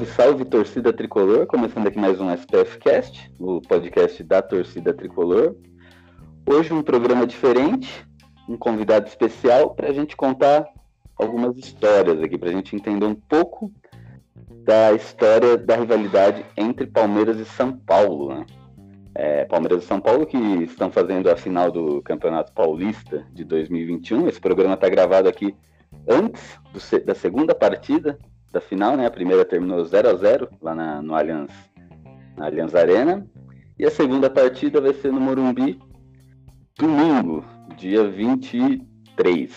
Salve, salve torcida tricolor, começando aqui mais um SPF Cast, o podcast da torcida tricolor. Hoje um programa diferente, um convidado especial para a gente contar algumas histórias aqui, para a gente entender um pouco da história da rivalidade entre Palmeiras e São Paulo. Né? É, Palmeiras e São Paulo que estão fazendo a final do Campeonato Paulista de 2021. Esse programa está gravado aqui antes do, da segunda partida da final, né? A primeira terminou 0 a 0 lá na, no Allianz, na Allianz Arena. E a segunda partida vai ser no Morumbi, domingo, dia 23.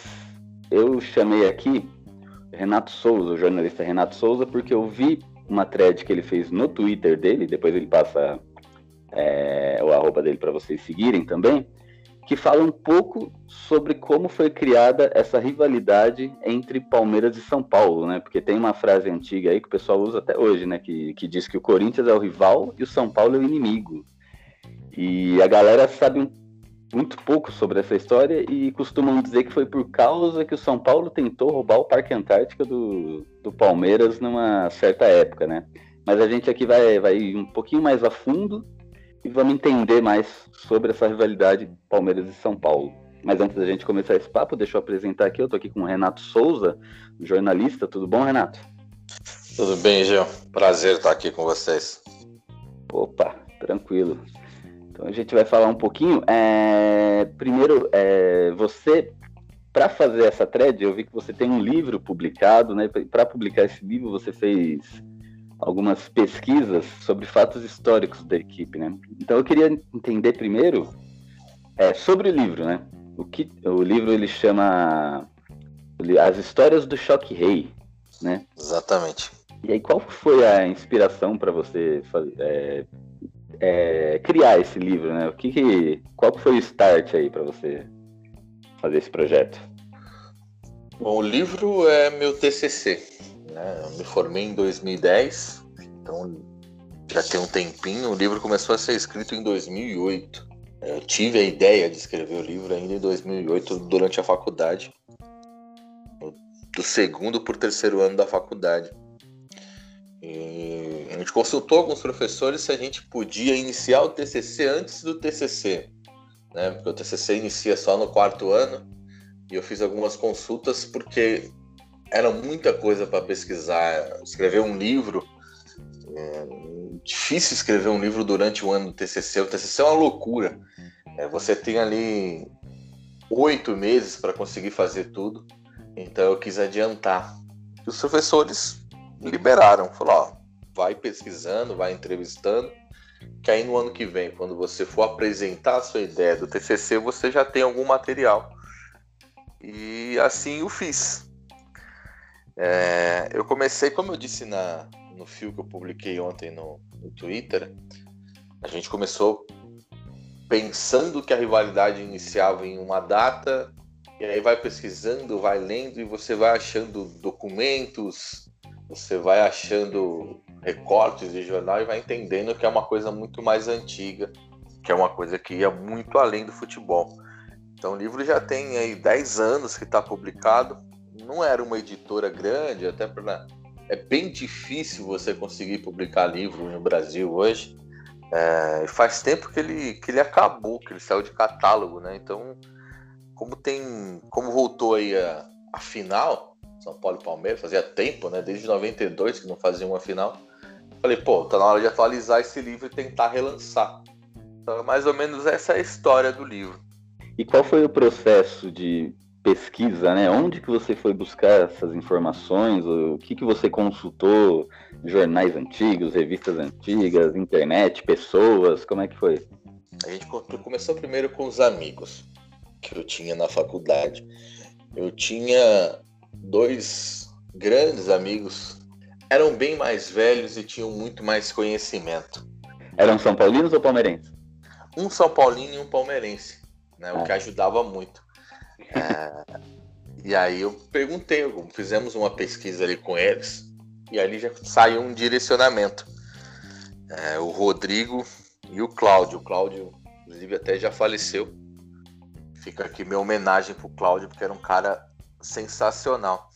Eu chamei aqui Renato Souza, o jornalista Renato Souza, porque eu vi uma thread que ele fez no Twitter dele, depois ele passa é, o arroba dele para vocês seguirem também, que fala um pouco sobre como foi criada essa rivalidade entre Palmeiras e São Paulo, né? Porque tem uma frase antiga aí que o pessoal usa até hoje, né? Que, que diz que o Corinthians é o rival e o São Paulo é o inimigo. E a galera sabe muito pouco sobre essa história e costumam dizer que foi por causa que o São Paulo tentou roubar o Parque Antártica do, do Palmeiras numa certa época, né? Mas a gente aqui vai, vai um pouquinho mais a fundo e vamos entender mais sobre essa rivalidade Palmeiras e São Paulo. Mas antes da gente começar esse papo, deixa eu apresentar aqui. Eu tô aqui com o Renato Souza, jornalista. Tudo bom, Renato? Tudo bem, Gil. Prazer estar aqui com vocês. Opa, tranquilo. Então a gente vai falar um pouquinho. É... Primeiro, é... você, para fazer essa thread, eu vi que você tem um livro publicado, né? Para publicar esse livro, você fez algumas pesquisas sobre fatos históricos da equipe, né? Então eu queria entender primeiro é, sobre o livro, né? O que o livro ele chama as histórias do Choque Rei, né? Exatamente. E aí qual foi a inspiração para você fazer, é, é, criar esse livro, né? O que, que qual foi o start aí para você fazer esse projeto? Bom, o livro é meu TCC, né? Eu me formei em 2010, então já tem um tempinho. O livro começou a ser escrito em 2008. Eu tive a ideia de escrever o livro ainda em 2008, durante a faculdade, do segundo por terceiro ano da faculdade. E a gente consultou alguns professores se a gente podia iniciar o TCC antes do TCC, né? Porque o TCC inicia só no quarto ano. E eu fiz algumas consultas porque era muita coisa para pesquisar. Escrever um livro. É difícil escrever um livro durante o ano do TCC. O TCC é uma loucura. É, você tem ali oito meses para conseguir fazer tudo. Então eu quis adiantar. E os professores liberaram. Falaram: ó, vai pesquisando, vai entrevistando. Que aí no ano que vem, quando você for apresentar a sua ideia do TCC, você já tem algum material. E assim eu fiz. É, eu comecei, como eu disse na, no fio que eu publiquei ontem no, no Twitter, a gente começou pensando que a rivalidade iniciava em uma data, e aí vai pesquisando, vai lendo e você vai achando documentos, você vai achando recortes de jornal e vai entendendo que é uma coisa muito mais antiga, que é uma coisa que ia muito além do futebol. Então o livro já tem aí 10 anos que está publicado, não era uma editora grande, até para é bem difícil você conseguir publicar livro no Brasil hoje. É, faz tempo que ele, que ele acabou, que ele saiu de catálogo, né? Então, como tem, como voltou aí a, a final, São Paulo e Palmeiras, fazia tempo, né? Desde 92 que não fazia uma final. Falei, pô, tá na hora de atualizar esse livro e tentar relançar. Então, mais ou menos essa é a história do livro. E qual foi o processo de pesquisa, né? Onde que você foi buscar essas informações? O que que você consultou? Jornais antigos, revistas antigas, internet, pessoas? Como é que foi? A gente começou primeiro com os amigos que eu tinha na faculdade. Eu tinha dois grandes amigos. eram bem mais velhos e tinham muito mais conhecimento. Eram São Paulinos ou palmeirenses? Um São Paulino e um palmeirense, né? O Ah. que ajudava muito. É, e aí eu perguntei, fizemos uma pesquisa ali com eles, e ali já saiu um direcionamento. É, o Rodrigo e o Cláudio. O Cláudio, inclusive, até já faleceu. Fica aqui minha homenagem pro Cláudio, porque era um cara sensacional.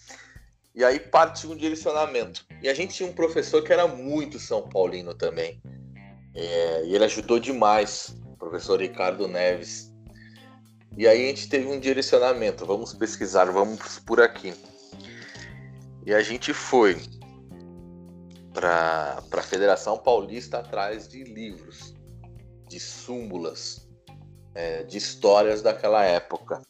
E aí partiu um direcionamento. E a gente tinha um professor que era muito São Paulino também. É, e ele ajudou demais, o professor Ricardo Neves. E aí a gente teve um direcionamento, vamos pesquisar, vamos por aqui. E a gente foi para a Federação Paulista atrás de livros, de súmulas, é, de histórias daquela época.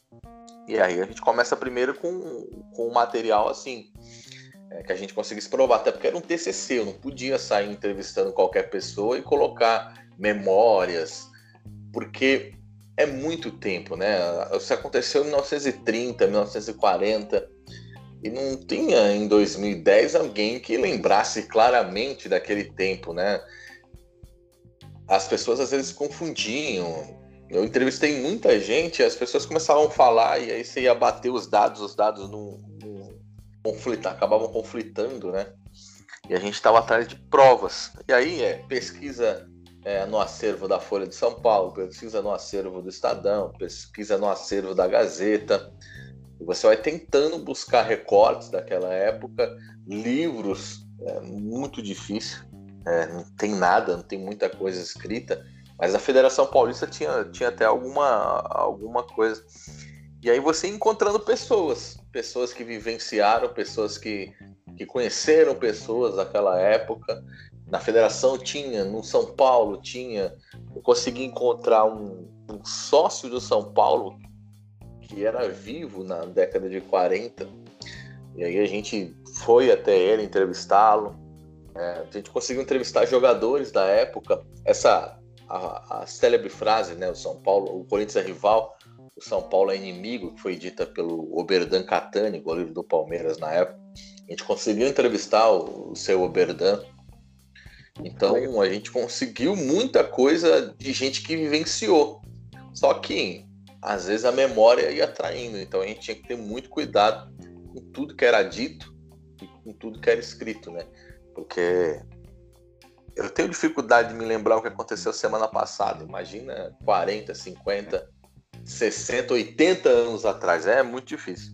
E aí a gente começa primeiro com, com um material assim, é, que a gente conseguisse provar, até porque era um TCC, eu não podia sair entrevistando qualquer pessoa e colocar memórias, porque é muito tempo, né? Isso aconteceu em 1930, 1940, e não tinha em 2010 alguém que lembrasse claramente daquele tempo, né? As pessoas às vezes confundiam. Eu entrevistei muita gente, as pessoas começavam a falar e aí você ia bater os dados, os dados não, não conflitar, acabavam conflitando, né? E a gente estava atrás de provas. E aí é pesquisa é, no acervo da Folha de São Paulo, pesquisa no acervo do Estadão, pesquisa no acervo da Gazeta. E você vai tentando buscar recortes daquela época, livros, é muito difícil, é, não tem nada, não tem muita coisa escrita, mas a Federação Paulista tinha, tinha até alguma, alguma coisa. E aí você encontrando pessoas, pessoas que vivenciaram, pessoas que, que conheceram pessoas daquela época. Na federação tinha, no São Paulo tinha. Eu consegui encontrar um, um sócio do São Paulo que era vivo na década de 40. E aí a gente foi até ele entrevistá-lo. É, a gente conseguiu entrevistar jogadores da época. Essa a, a célebre frase, né? O São Paulo, o Corinthians é rival, o São Paulo é inimigo, que foi dita pelo Oberdan Catani, goleiro do Palmeiras na época. A gente conseguiu entrevistar o, o seu Oberdan. Então a gente conseguiu muita coisa de gente que vivenciou. Só que às vezes a memória ia traindo, então a gente tinha que ter muito cuidado com tudo que era dito e com tudo que era escrito, né? Porque eu tenho dificuldade de me lembrar o que aconteceu semana passada. Imagina 40, 50, 60, 80 anos atrás. É muito difícil.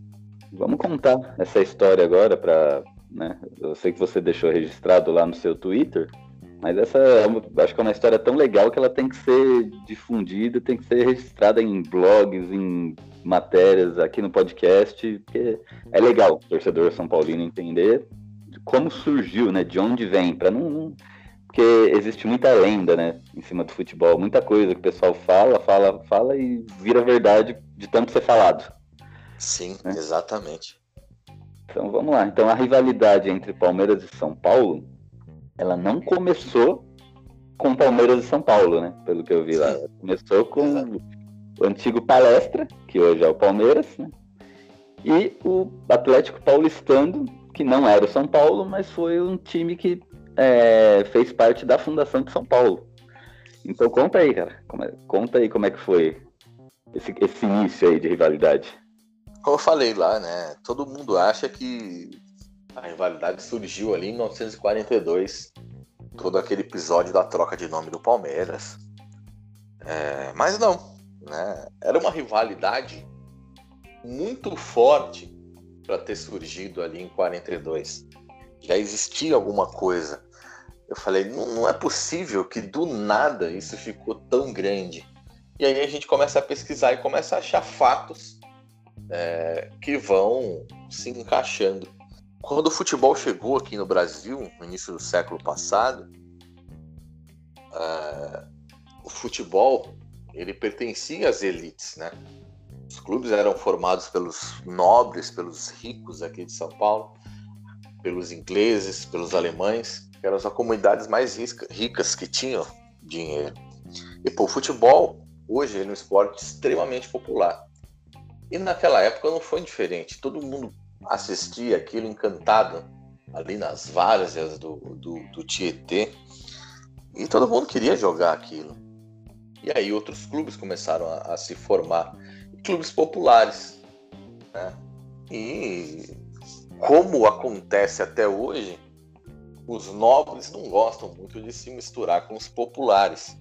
Vamos contar essa história agora para, né? Eu sei que você deixou registrado lá no seu Twitter, mas essa é acho que é uma história tão legal que ela tem que ser difundida, tem que ser registrada em blogs, em matérias aqui no podcast, porque é legal o torcedor São Paulino entender como surgiu, né? De onde vem, para não, não porque existe muita lenda, né, em cima do futebol, muita coisa que o pessoal fala, fala, fala e vira verdade de tanto ser falado. Sim, né? exatamente. Então vamos lá. Então a rivalidade entre Palmeiras e São Paulo, ela não começou com Palmeiras e São Paulo, né? Pelo que eu vi lá. Ela começou com Exato. o antigo Palestra, que hoje é o Palmeiras, né? E o Atlético Paulistano, que não era o São Paulo, mas foi um time que é, fez parte da fundação de São Paulo. Então conta aí, cara. É, conta aí como é que foi esse, esse início aí de rivalidade. Como eu falei lá, né? Todo mundo acha que a rivalidade surgiu ali em 1942, todo aquele episódio da troca de nome do Palmeiras. É, mas não, né? Era uma rivalidade muito forte para ter surgido ali em 42 já existia alguma coisa. Eu falei, não, não, é possível que do nada isso ficou tão grande. E aí a gente começa a pesquisar e começa a achar fatos é, que vão se encaixando. Quando o futebol chegou aqui no Brasil, no início do século passado, é, o futebol ele pertencia às elites, né? Os clubes eram formados pelos nobres, pelos ricos aqui de São Paulo pelos ingleses, pelos alemães, que eram as comunidades mais ricas que tinham dinheiro. E pô, o futebol hoje é um esporte extremamente popular. E naquela época não foi diferente. Todo mundo assistia aquilo encantado ali nas várzeas do, do, do Tietê, e todo mundo queria jogar aquilo. E aí outros clubes começaram a, a se formar, clubes populares. Né? E como acontece até hoje, os nobres não gostam muito de se misturar com os populares.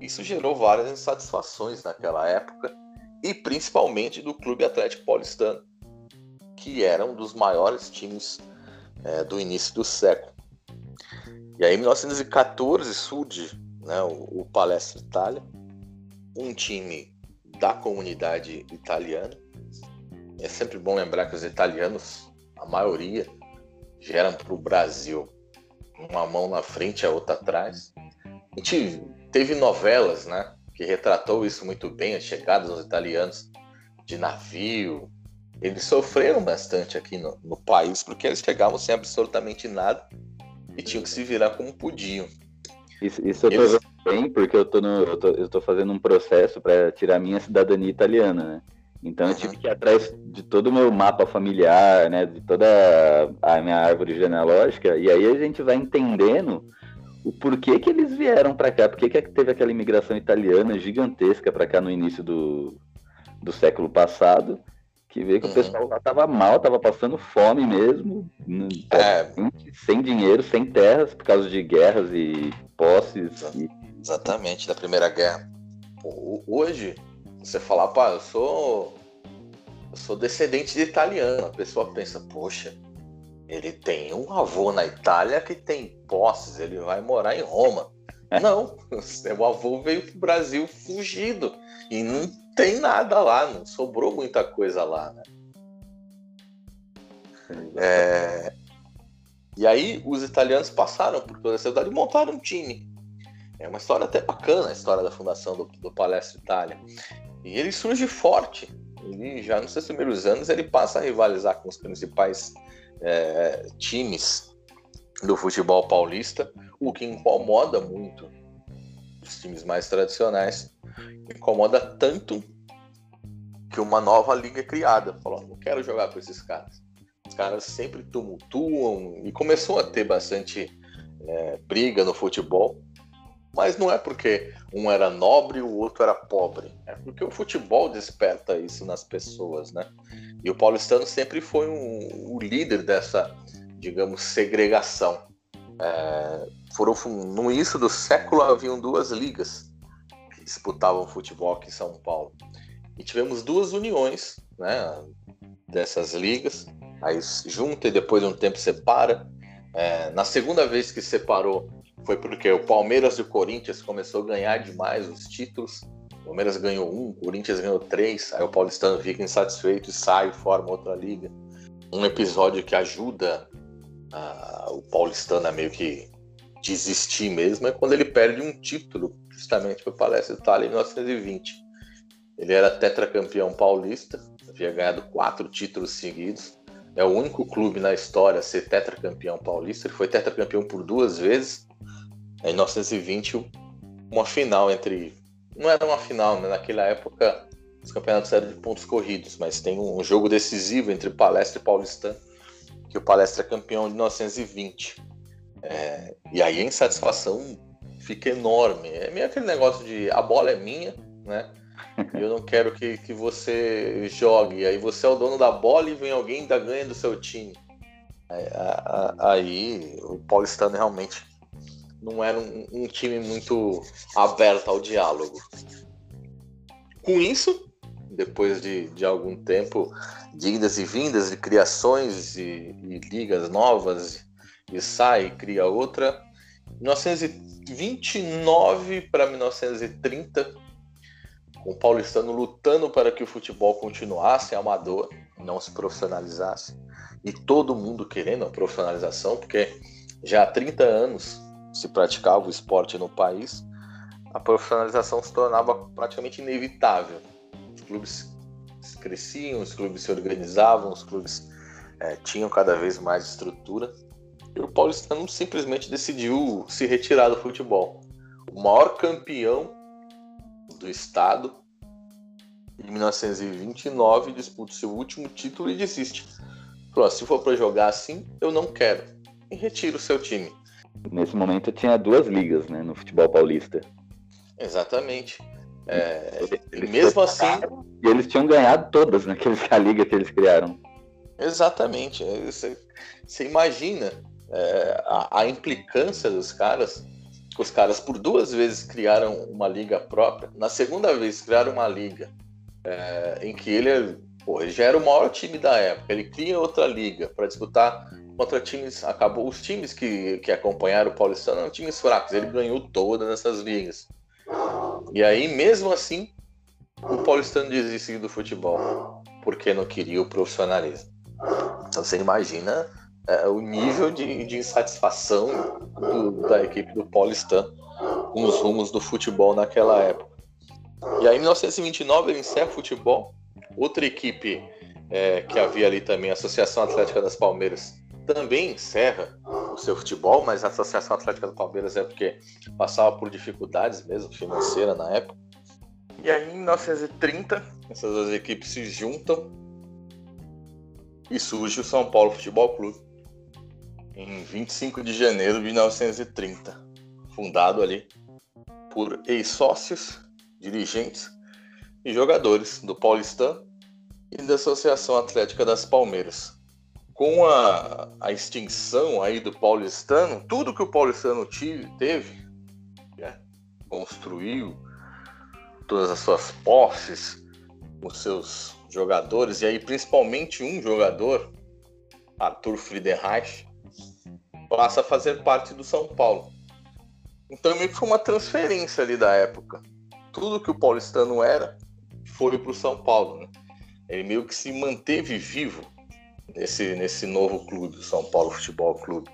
Isso gerou várias insatisfações naquela época, e principalmente do Clube Atlético Paulistano, que era um dos maiores times é, do início do século. E aí, em 1914, surge né, o, o Palestra Itália, um time da comunidade italiana. É sempre bom lembrar que os italianos, a maioria, geram para o Brasil uma mão na frente a outra atrás. A gente teve novelas, né, que retratou isso muito bem, as chegadas dos italianos de navio. Eles sofreram bastante aqui no, no país porque eles chegavam sem absolutamente nada e tinham que se virar como podiam. Isso, isso eu eles... tô bem porque eu tô, no, eu tô, eu tô fazendo um processo para tirar minha cidadania italiana, né? Então eu tive que ir atrás de todo o meu mapa familiar, né, de toda a minha árvore genealógica, e aí a gente vai entendendo o porquê que eles vieram para cá, porquê que teve aquela imigração italiana gigantesca para cá no início do, do século passado, que vê que uhum. o pessoal lá tava mal, tava passando fome mesmo, é. sem dinheiro, sem terras, por causa de guerras e posses. E... Exatamente, da Primeira Guerra. Hoje, você falar, pá, eu sou. Eu sou descendente de italiano. A pessoa pensa, poxa, ele tem um avô na Itália que tem posses, ele vai morar em Roma. Não, seu avô veio pro Brasil fugido. E não tem nada lá, não sobrou muita coisa lá, né? É... E aí os italianos passaram por toda a cidade e montaram um time. É uma história até bacana a história da fundação do, do Palestra Itália. E ele surge forte. Ele, já nos seus primeiros anos ele passa a rivalizar com os principais é, times do futebol paulista, o que incomoda muito os times mais tradicionais. Incomoda tanto que uma nova liga é criada. Falou, não quero jogar com esses caras. Os caras sempre tumultuam e começou a ter bastante é, briga no futebol. Mas não é porque um era nobre e o outro era pobre. É porque o futebol desperta isso nas pessoas, né? E o paulistano sempre foi um, o líder dessa, digamos, segregação. É, foram, no início do século haviam duas ligas que disputavam futebol aqui em São Paulo. E tivemos duas uniões né, dessas ligas. Aí junta e depois de um tempo separa. É, na segunda vez que separou, foi porque o Palmeiras e o Corinthians começou a ganhar demais os títulos. O Palmeiras ganhou um, o Corinthians ganhou três, aí o paulistano fica insatisfeito e sai forma outra liga. Um episódio que ajuda uh, o paulistano a meio que desistir mesmo é quando ele perde um título, justamente para o Palestra Itália em 1920. Ele era tetracampeão paulista, havia ganhado quatro títulos seguidos. É o único clube na história a ser tetracampeão paulista. Ele foi tetracampeão por duas vezes em 1920, uma final entre. Não era uma final, né? naquela época os campeonatos eram de pontos corridos, mas tem um jogo decisivo entre Palestra e Paulistano, que o Palestra é campeão de 1920. É, e aí a insatisfação fica enorme. É meio aquele negócio de a bola é minha, né? Eu não quero que, que você jogue. Aí você é o dono da bola e vem alguém ainda ganha do seu time. Aí, aí o paulistano realmente não era um, um time muito aberto ao diálogo. Com isso, depois de, de algum tempo de idas e vindas, de criações e, e ligas novas, e sai e cria outra, 1929 para 1930, com o paulistano lutando para que o futebol continuasse amador, não se profissionalizasse, e todo mundo querendo a profissionalização, porque já há 30 anos se praticava o esporte no país, a profissionalização se tornava praticamente inevitável. Os clubes cresciam, os clubes se organizavam, os clubes é, tinham cada vez mais estrutura. E o paulistano simplesmente decidiu se retirar do futebol. O maior campeão do estado, em 1929, disputa seu último título e desiste. Falou: se for para jogar assim, eu não quero. e retira o seu time. Nesse momento tinha duas ligas, né, no futebol paulista. Exatamente. É, mesmo assim. E eles tinham ganhado todas naqueles a liga que eles criaram. Exatamente. Você, você imagina é, a, a, implicância dos caras. Os caras por duas vezes criaram uma liga própria. Na segunda vez criaram uma liga é, em que ele, pô, ele já era o maior time da época. Ele cria outra liga para disputar contra times. Acabou os times que, que acompanharam o Paulistano eram times fracos. Ele ganhou todas essas ligas. E aí, mesmo assim, o paulistano desistiu do futebol porque não queria o profissionalismo. Então você imagina é, o nível de, de insatisfação do, da equipe do paulistano com os rumos do futebol naquela época. E aí, em 1929, ele encerra o futebol. Outra equipe é, que havia ali também, a Associação Atlética das Palmeiras, também encerra o seu futebol, mas a Associação Atlética do Palmeiras é porque passava por dificuldades mesmo financeiras na época. E aí, em 1930, essas duas equipes se juntam e surge o São Paulo Futebol Clube em 25 de janeiro de 1930, fundado ali por ex-sócios, dirigentes e jogadores do Paulistão e da Associação Atlética das Palmeiras com a, a extinção aí do paulistano, tudo que o paulistano tive, teve, né? construiu todas as suas posses, os seus jogadores, e aí principalmente um jogador, Arthur Friedenreich, passa a fazer parte do São Paulo. Então meio que foi uma transferência ali da época. Tudo que o paulistano era foi para o São Paulo. Né? Ele meio que se manteve vivo nesse, nesse novo clube, o São Paulo Futebol Clube.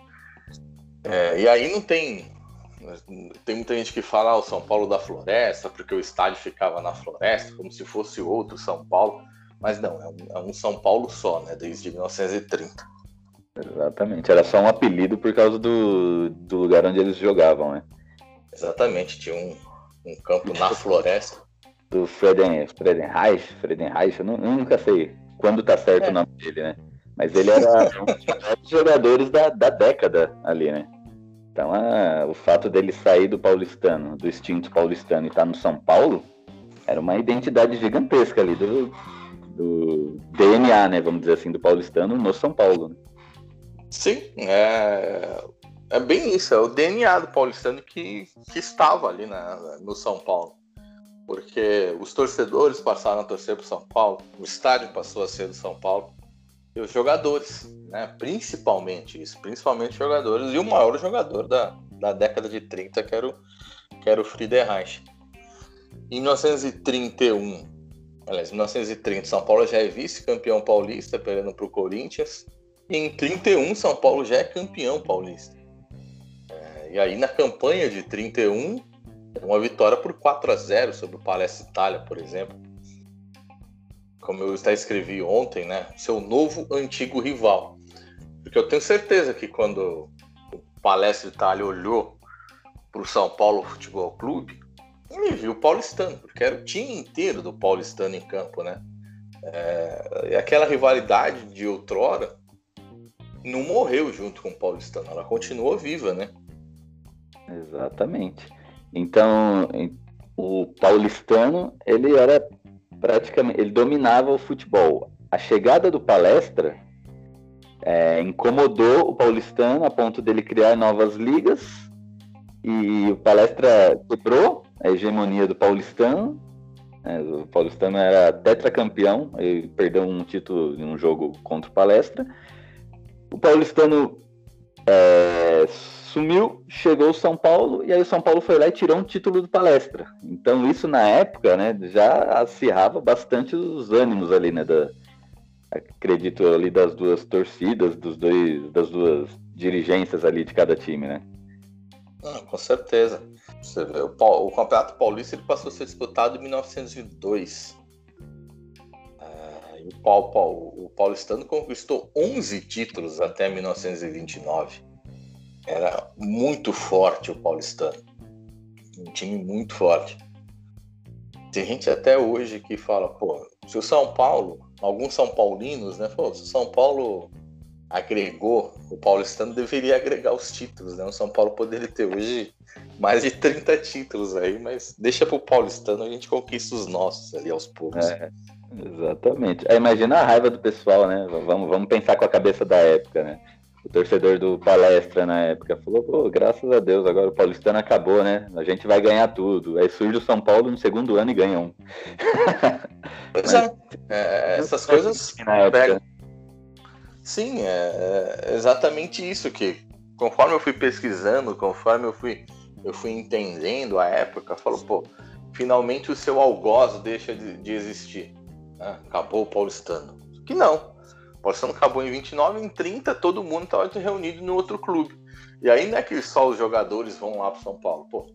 É, e aí não tem. Tem muita gente que fala ah, o São Paulo da Floresta, porque o estádio ficava na Floresta, como se fosse outro São Paulo. Mas não, é um, é um São Paulo só, né? Desde 1930. Exatamente, era só um apelido por causa do, do lugar onde eles jogavam, né? Exatamente, tinha um, um campo na floresta. Do Freden, Fredenreich, Fredenreich, eu, eu nunca sei quando tá certo é. o nome dele, né? Mas ele era um dos jogadores da, da década ali, né? Então, a, o fato dele sair do paulistano, do extinto paulistano e estar tá no São Paulo, era uma identidade gigantesca ali do, do DNA, né? Vamos dizer assim, do paulistano no São Paulo. Né? Sim, é, é bem isso, é o DNA do paulistano que, que estava ali na, no São Paulo. Porque os torcedores passaram a torcer para o São Paulo, o estádio passou a ser do São Paulo e os jogadores, né? principalmente isso, principalmente jogadores, e o maior jogador da, da década de 30, que era o, que era o Friedreich. Em 1931, aliás, 1930, São Paulo já é vice-campeão paulista, perdendo para o Corinthians, e em 31, São Paulo já é campeão paulista. É, e aí, na campanha de 31, uma vitória por 4 a 0 sobre o Palestra Itália, por exemplo como eu até escrevi ontem, né? Seu novo antigo rival. Porque eu tenho certeza que quando o Palestra Itália olhou para o São Paulo Futebol Clube, ele viu o paulistano, porque era o time inteiro do paulistano em campo, né? É, e aquela rivalidade de outrora não morreu junto com o paulistano, ela continuou viva, né? Exatamente. Então, o paulistano, ele era praticamente ele dominava o futebol. A chegada do palestra é, incomodou o paulistano a ponto dele criar novas ligas e o palestra quebrou a hegemonia do paulistano. É, o paulistano era tetracampeão, ele perdeu um título em um jogo contra o palestra. O paulistano é, sumiu, chegou o São Paulo e aí o São Paulo foi lá e tirou um título do palestra. Então isso na época, né, já acirrava bastante os ânimos ali, né, da, acredito ali das duas torcidas, dos dois, das duas dirigências ali de cada time, né? Ah, com certeza. Você vê, o, o Campeonato Paulista ele passou a ser disputado em 1902. É, e o, o, o Paulistano conquistou 11 títulos até 1929 era muito forte o paulistano. Um time muito forte. Tem gente até hoje que fala, pô, se o São Paulo, alguns São Paulinos, né, falou, se o São Paulo agregou, o paulistano deveria agregar os títulos, né? O São Paulo poderia ter hoje mais de 30 títulos aí, mas deixa pro paulistano, a gente conquista os nossos ali aos poucos. É, exatamente. É, imagina a raiva do pessoal, né? Vamos, vamos pensar com a cabeça da época, né? O torcedor do Palestra na época falou, pô, graças a Deus, agora o paulistano acabou, né? A gente vai ganhar tudo. Aí surge o São Paulo no segundo ano e ganha um. Pois é, é, essas coisas época, pegam. Sim, é, é exatamente isso que conforme eu fui pesquisando, conforme eu fui, eu fui entendendo a época, falou, pô, finalmente o seu algoz deixa de, de existir. né? Acabou o paulistano. Que não. O paulistano acabou em 29, em 30 todo mundo estava reunido no outro clube. E aí não é que só os jogadores vão lá para São Paulo. Pô,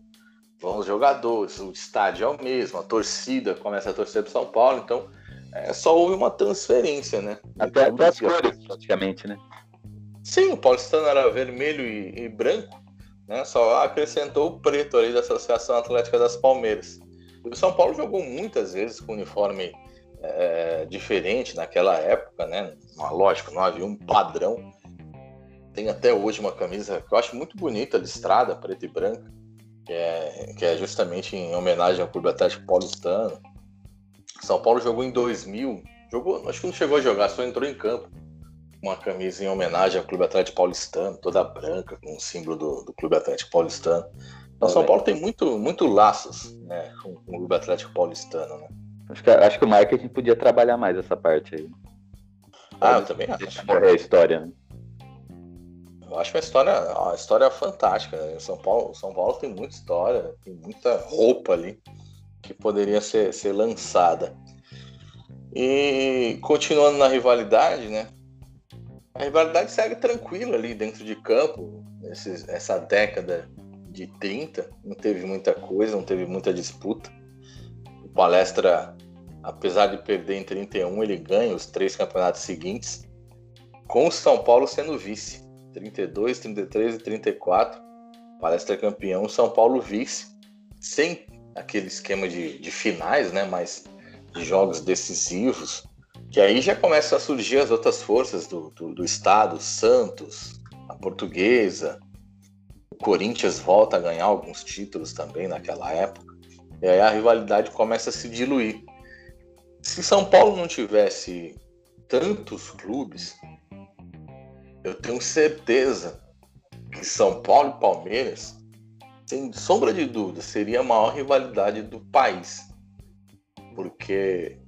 vão os jogadores, o estádio é o mesmo, a torcida começa a torcer para São Paulo, então é, só houve uma transferência, né? Até, Então, até as cores, praticamente, né? Sim, o paulistano era vermelho e, e branco, né? Só acrescentou o preto ali da Associação Atlética das Palmeiras. O São Paulo jogou muitas vezes com uniforme é, diferente naquela época, né? Lógico, não havia um padrão. Tem até hoje uma camisa que eu acho muito bonita, listrada, preta e branca, que é, que é justamente em homenagem ao Clube Atlético Paulistano. São Paulo jogou em 2000, jogou, acho que não chegou a jogar, só entrou em campo uma camisa em homenagem ao Clube Atlético Paulistano, toda branca, com o símbolo do, do Clube Atlético Paulistano. Então, São Paulo tem muito, muito laços né, com, com o Clube Atlético Paulistano. Né? Acho que, acho que o marketing podia trabalhar mais essa parte aí. Ah, eu também acho. Morrer a história, né? Eu acho uma história, uma história fantástica. Né? São Paulo, São Paulo tem muita história, tem muita roupa ali que poderia ser, ser lançada. E continuando na rivalidade, né? A rivalidade segue tranquila ali dentro de campo. Esses, essa década de 30, não teve muita coisa, não teve muita disputa. Palestra, apesar de perder em 31, ele ganha os três campeonatos seguintes, com o São Paulo sendo vice. 32, 33 e 34. Palestra campeão, São Paulo vice. Sem aquele esquema de, de finais, né? Mas de jogos decisivos. Que aí já começam a surgir as outras forças do, do, do estado, Santos, a Portuguesa, o Corinthians volta a ganhar alguns títulos também naquela época. E aí a rivalidade começa a se diluir. Se São Paulo não tivesse tantos clubes, eu tenho certeza que São Paulo e Palmeiras, sem sombra de dúvida, seria a maior rivalidade do país. Porque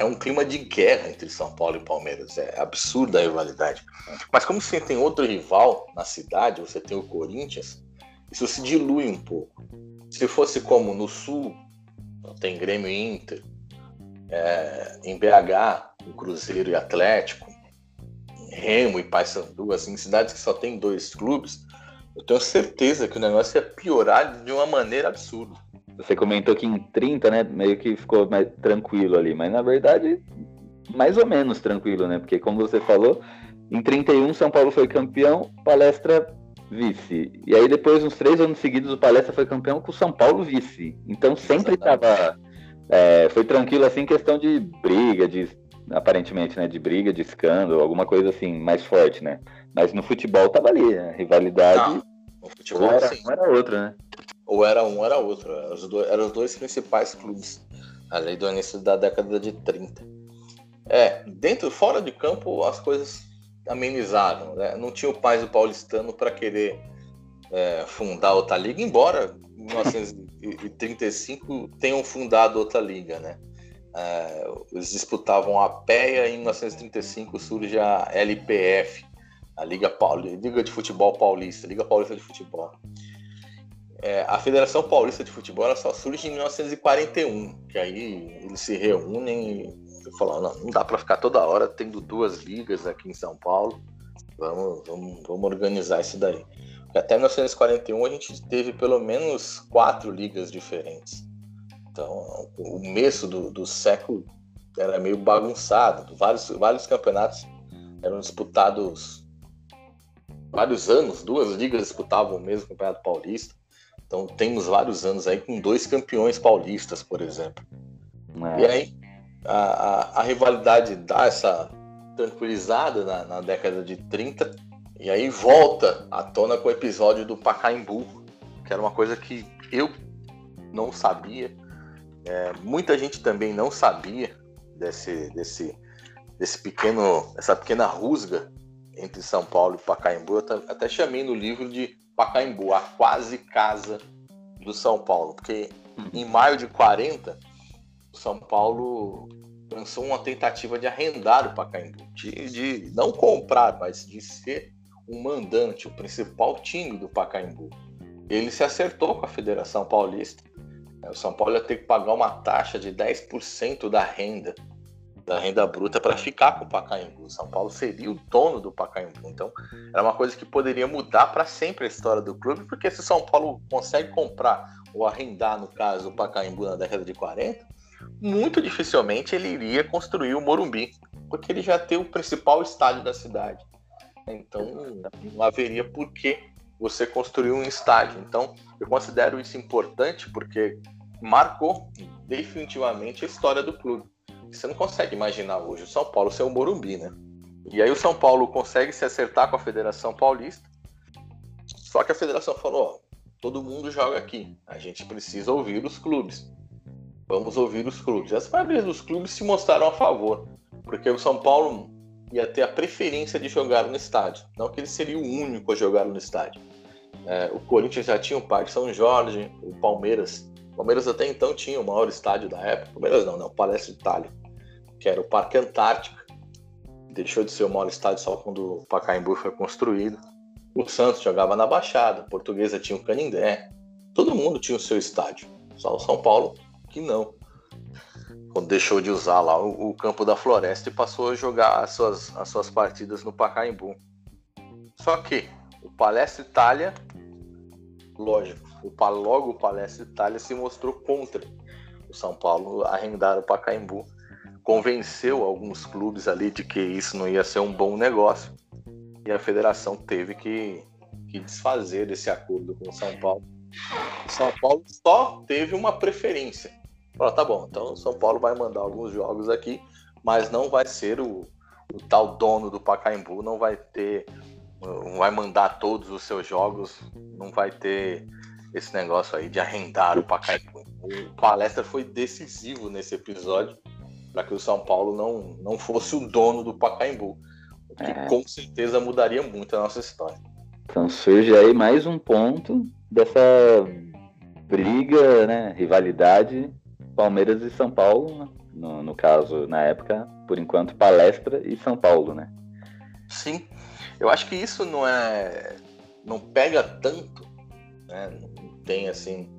é um clima de guerra entre São Paulo e Palmeiras. É absurda a rivalidade. Mas como você tem outro rival na cidade, você tem o Corinthians, isso se dilui um pouco. Se fosse como no Sul, tem Grêmio e Inter, é, em BH, Cruzeiro e Atlético, Remo e Paysandu, assim, cidades que só tem dois clubes, eu tenho certeza que o negócio ia piorar de uma maneira absurda. Você comentou que em 30, né, meio que ficou mais tranquilo ali, mas na verdade, mais ou menos tranquilo, né? Porque como você falou, em 31 São Paulo foi campeão, Palestra vice. E aí depois, uns três anos seguidos, o Palestra foi campeão com o São Paulo vice. Então sempre estava é, foi tranquilo assim, questão de briga, de aparentemente, né, de briga, de escândalo, alguma coisa assim mais forte, né? Mas no futebol tava ali, né? rivalidade. Não, o ou futebol, era, sim. um era outro, né? Ou era um, era outro. Eram os dois, eram os dois principais clubes ali do início da década de 30. É, dentro, fora de campo, as coisas amenizaram. Né? Não tinha o pais do paulistano para querer é, fundar outra liga, embora em 1935 tenham fundado outra liga, né? É, eles disputavam a PEA e em 1935 surge a LPF, a Liga, Pauli, Liga de Futebol Paulista, Liga Paulista de Futebol. É, a Federação Paulista de Futebol só surge em 1941, que aí eles se reúnem falam, não, não dá para ficar toda hora tendo duas ligas aqui em São Paulo, vamos, vamos, vamos organizar isso daí. Porque até 1941 a gente teve pelo menos quatro ligas diferentes. Então, o começo do, do século era meio bagunçado, vários, vários campeonatos eram disputados vários anos, duas ligas disputavam o mesmo campeonato paulista. Então temos vários anos aí com dois campeões paulistas, por exemplo. É. E aí a, a, rivalidade dá essa, tranquilizada na, na, década de 30, e aí volta à tona com o episódio do Pacaembu, que era uma coisa que eu não sabia, é, muita gente também não sabia desse, desse, desse pequeno, essa pequena rusga entre São Paulo e Pacaembu. Eu até chamei no livro de Pacaembu, a quase casa do São Paulo, porque em maio de 40, o São Paulo lançou uma tentativa de arrendar o Pacaembu, de, de não comprar, mas de ser um mandante, o principal time do Pacaembu. Ele se acertou com a Federação Paulista. O São Paulo ia ter que pagar uma taxa de 10% da renda da renda bruta para ficar com o Pacaembu. O São Paulo seria o dono do Pacaembu. Então, era uma coisa que poderia mudar para sempre a história do clube, porque se o São Paulo consegue comprar ou arrendar, no caso, o Pacaembu na década de 40, muito dificilmente ele iria construir o Morumbi, porque ele já tem o principal estádio da cidade. Então, não haveria por que você construir um estádio. Então, eu considero isso importante porque marcou definitivamente a história do clube. Você não consegue imaginar hoje o São Paulo ser o Morumbi, né? E aí o São Paulo consegue se acertar com a Federação Paulista. Só que a federação falou: ó, todo mundo joga aqui. A gente precisa ouvir os clubes. Vamos ouvir os clubes. As maioria dos clubes se mostraram a favor, porque o São Paulo ia ter a preferência de jogar no estádio. Não que ele seria o único a jogar no estádio. É, o Corinthians já tinha o Parque São Jorge, o Palmeiras. O Palmeiras até então tinha o maior estádio da época. Palmeiras não, não, o Palestra Itália que era o Parque Antártica. Deixou de ser o maior estádio só quando o Pacaembu foi construído. O Santos jogava na Baixada, a Portuguesa tinha o Canindé. Todo mundo tinha o seu estádio. Só o São Paulo que não. Quando deixou de usar lá o, o campo da Floresta e passou a jogar as suas, as suas partidas no Pacaembu. Só que o Palestra Itália, lógico, o, logo o Palestra Itália se mostrou contra o São Paulo arrendar o Pacaembu convenceu alguns clubes ali de que isso não ia ser um bom negócio e a federação teve que, que desfazer desse acordo com o São Paulo. O São Paulo só teve uma preferência. Falou, tá bom, então o São Paulo vai mandar alguns jogos aqui, mas não vai ser o, o tal dono do Pacaembu, não vai ter, não vai mandar todos os seus jogos, não vai ter esse negócio aí de arrendar o Pacaembu. O palestra foi decisivo nesse episódio para que o São Paulo não, não fosse o dono do Pacaembu. O que é. com certeza mudaria muito a nossa história. Então surge aí mais um ponto dessa briga, né, rivalidade Palmeiras e São Paulo, né? no, no caso, na época, por enquanto, Palestra e São Paulo, né? Sim, eu acho que isso não é, não pega tanto, né? Não tem assim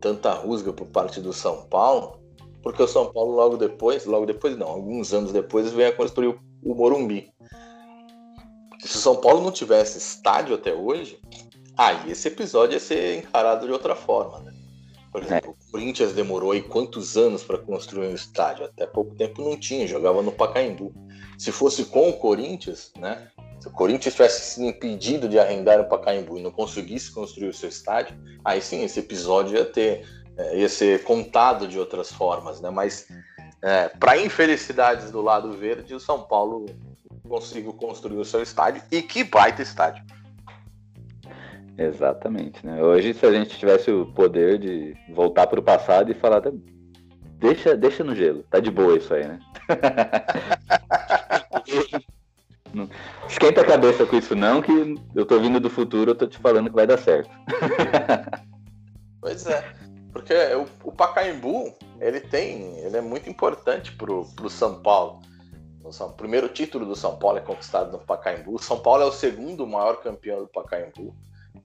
tanta rusga por parte do São Paulo, porque o São Paulo logo depois, logo depois não, alguns anos depois veio a construir o Morumbi. Se o São Paulo não tivesse estádio até hoje, aí esse episódio ia ser encarado de outra forma, né? Por exemplo, é. o Corinthians demorou aí quantos anos para construir um estádio? Até pouco tempo não tinha, jogava no Pacaembu. Se fosse com o Corinthians, né? Se o Corinthians tivesse sido impedido de arrendar o Pacaembu e não conseguisse construir o seu estádio, aí sim esse episódio ia ter é, ia ser contado de outras formas, né? Mas é, para infelicidades do lado verde, o São Paulo conseguiu construir o seu estádio e que baita estádio. Exatamente, né? Hoje, se a gente tivesse o poder de voltar para o passado e falar, deixa, deixa no gelo, tá de boa isso aí, né? Esquenta a cabeça com isso não, que eu tô vindo do futuro, eu tô te falando que vai dar certo. pois é. Porque o, o Pacaembu, ele tem, ele é muito importante pro, pro São Paulo. O primeiro título do São Paulo é conquistado no Pacaembu. São Paulo é o segundo maior campeão do Pacaembu.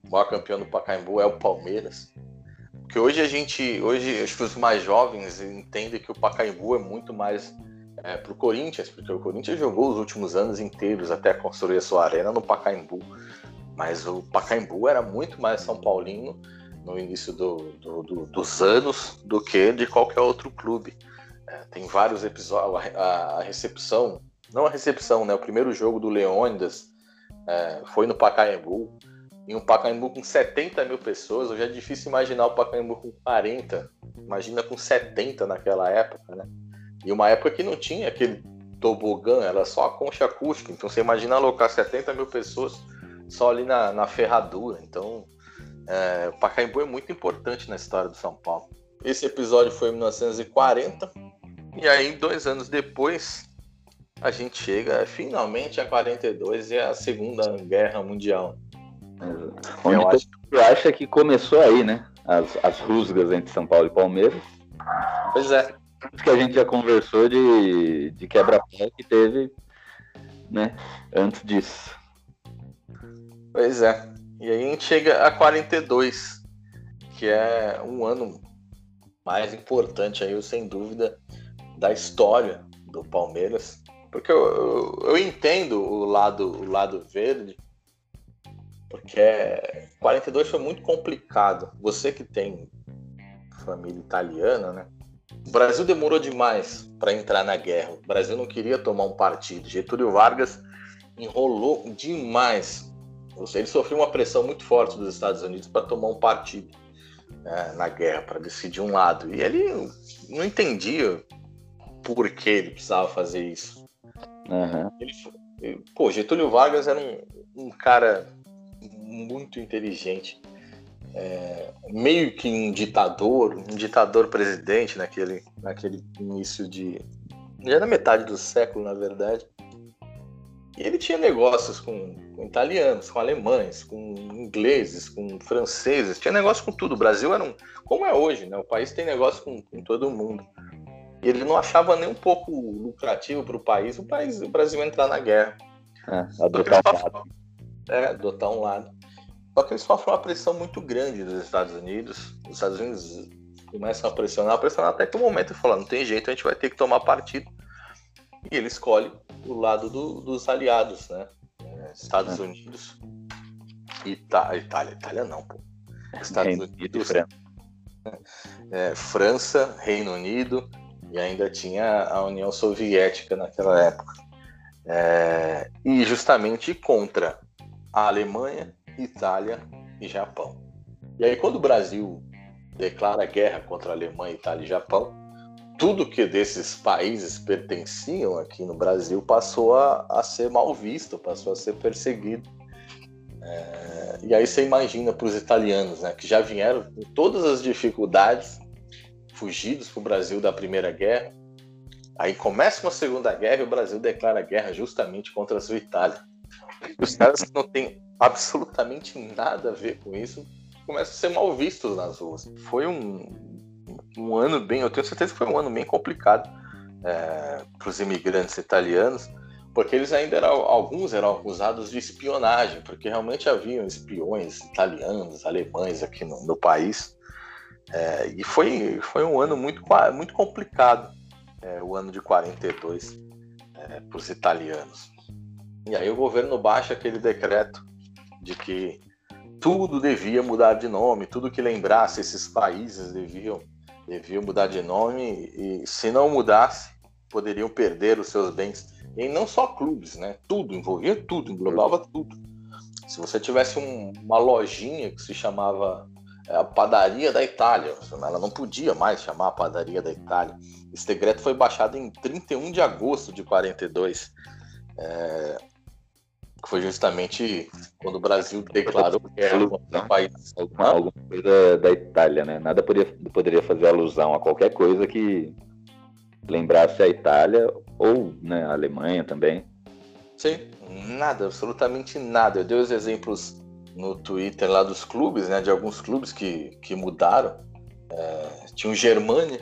O maior campeão do Pacaembu é o Palmeiras. Porque hoje a gente, hoje acho que os mais jovens entendem que o Pacaembu é muito mais é, para o Corinthians, porque o Corinthians jogou os últimos anos inteiros até construir a sua arena no Pacaembu. Mas o Pacaembu era muito mais São Paulino no início do, do, do, dos anos do que de qualquer outro clube. É, tem vários episódios. A, a, recepção, não a recepção, né? O primeiro jogo do Leônidas é, foi no Pacaembu. Em um Pacaembu com 70 mil pessoas, hoje é difícil imaginar o Pacaembu com 40. Imagina com 70 naquela época, né? E uma época que não tinha aquele tobogã, era só a concha acústica. Então você imagina alocar 70 mil pessoas só ali na, na ferradura. Então é, o Pacaembu é muito importante na história do São Paulo. Esse episódio foi em 1940, e aí, dois anos depois, a gente chega finalmente a 42 e a Segunda Guerra Mundial. Onde eu acho... acha que começou aí, né? As, as rusgas entre São Paulo e Palmeiras. Pois é. Que a gente já conversou de, de quebra-pé que teve, né? Antes disso. Pois é. E aí a gente chega a 42, que é um ano mais importante aí, sem dúvida, da história do Palmeiras. Porque eu, eu, eu entendo o lado, o lado verde, porque 42 foi muito complicado. Você que tem família italiana, né? O Brasil demorou demais para entrar na guerra. O Brasil não queria tomar um partido. Getúlio Vargas enrolou demais. Ele sofreu uma pressão muito forte dos Estados Unidos para tomar um partido né, na guerra, para decidir um lado. E ele não entendia por que ele precisava fazer isso. Uhum. Ele, pô, Getúlio Vargas era um, um cara muito inteligente. É, meio que um ditador, um ditador presidente naquele, naquele início de. Já na metade do século, na verdade. E ele tinha negócios com, com, italianos, com alemães, com ingleses, com franceses, tinha negócio com tudo. O Brasil era um. Como é hoje, né? O país tem negócio com, com todo mundo. E ele não achava nem um pouco lucrativo para o país, o Brasil entrar na guerra. É, adotar um lado. É, adotar um lado. Só que eles sofrem uma pressão muito grande dos Estados Unidos. Os Estados Unidos começam a pressionar, a pressionar até que o momento ele fala, não tem jeito, a gente vai ter que tomar partido. E ele escolhe o lado do, dos aliados, né? É, Estados é. Unidos, Itália, Itália, Itália não, pô. Estados Reino Unidos, é, França, Reino Unido, e ainda tinha a União Soviética naquela época. É, e justamente contra a Alemanha, Itália e Japão. E aí, quando o Brasil declara guerra contra a Alemanha, Itália e Japão, tudo que desses países pertenciam aqui no Brasil passou a, a ser mal visto, passou a ser perseguido. É, e aí você imagina para os italianos, né, que já vieram com todas as dificuldades fugidos para o Brasil da Primeira Guerra. Aí começa uma Segunda Guerra e o Brasil declara guerra justamente contra a sua Itália. Os caras não têm absolutamente nada a ver com isso começam a ser mal vistos nas ruas. Foi um, um ano bem, eu tenho certeza que foi um ano bem complicado é, para os imigrantes italianos, porque eles ainda eram, alguns eram acusados de espionagem, porque realmente haviam espiões italianos, alemães aqui no, no país. É, e foi, foi um ano muito, muito complicado, é, o ano de 42, é, para os italianos. E aí o governo baixa aquele decreto de que tudo devia mudar de nome, tudo que lembrasse esses países deviam, deviam mudar de nome, e se não mudasse, poderiam perder os seus bens. E não só clubes, né? Tudo, envolvia tudo, englobava tudo. Se você tivesse um, uma lojinha que se chamava é a padaria da Itália. Ela não podia mais chamar a padaria da Itália. Esse decreto foi baixado em 31 de agosto de 42. É, foi justamente quando o Brasil declarou que era um país. Alguma, alguma coisa da Itália, né? Nada poderia, poderia fazer alusão a qualquer coisa que lembrasse a Itália ou né, a Alemanha também. Sim, nada, absolutamente nada. Eu dei os exemplos no Twitter lá dos clubes, né? De alguns clubes que, que mudaram. É, tinha o Germânia,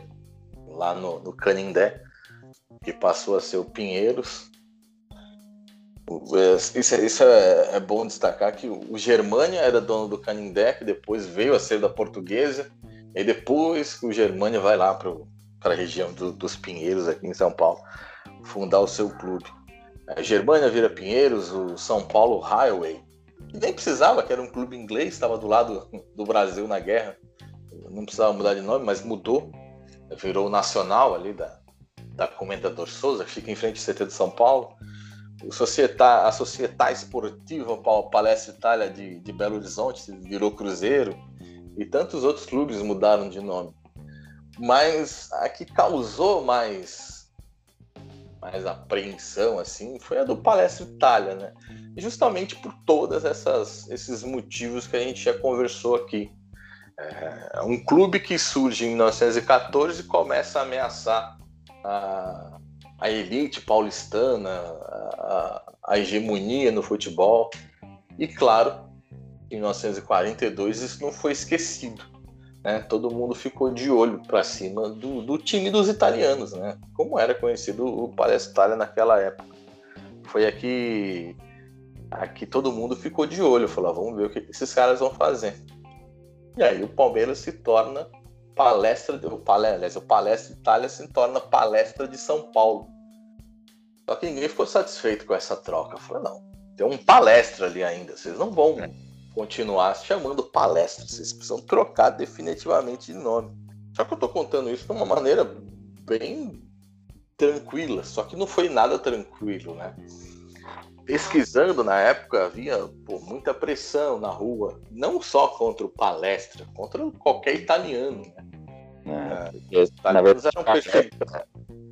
lá no, no Canindé, que passou a ser o Pinheiros. É, isso, é, isso é, é, bom destacar que o Germânia era dono do Canindé, que depois veio a ser da Portuguesa, e depois o Germânia vai lá para a região do, dos Pinheiros, aqui em São Paulo, fundar o seu clube. A Germânia vira Pinheiros, o São Paulo Highway nem precisava, que era um clube inglês, estava do lado do Brasil na guerra. Não precisava mudar de nome, mas mudou. Virou o Nacional ali da, da Comendador Souza, fica em frente ao CT de São Paulo. Societá, a Società Esportiva Palestra Itália de, de Belo Horizonte virou Cruzeiro. E tantos outros clubes mudaram de nome. Mas a que causou mais mais apreensão assim foi a do Palestra Itália, né? Justamente por todas essas esses motivos que a gente já conversou aqui. É um clube que surge em 1914 e começa a ameaçar a, a elite paulistana, a, a hegemonia no futebol. E claro, em 1942 isso não foi esquecido. Né? Todo mundo ficou de olho para cima do, do, time dos italianos, né? como era conhecido o Palestra Itália naquela época. Foi aqui, aqui todo mundo ficou de olho, falou: ah, vamos ver o que esses caras vão fazer. E aí o Palmeiras se torna palestra, o, palestra, o Palestra Itália se torna palestra de São Paulo. Só que ninguém ficou satisfeito com essa troca. Falei, não, tem um palestra ali ainda, vocês não vão continuar se chamando palestra, vocês precisam trocar definitivamente de nome. Só que eu tô contando isso de uma maneira bem tranquila, só que não foi nada tranquilo, né? Pesquisando na época havia pô, muita pressão na rua, não só contra o palestra, contra qualquer italiano, né? É, os italianos eram perseguidos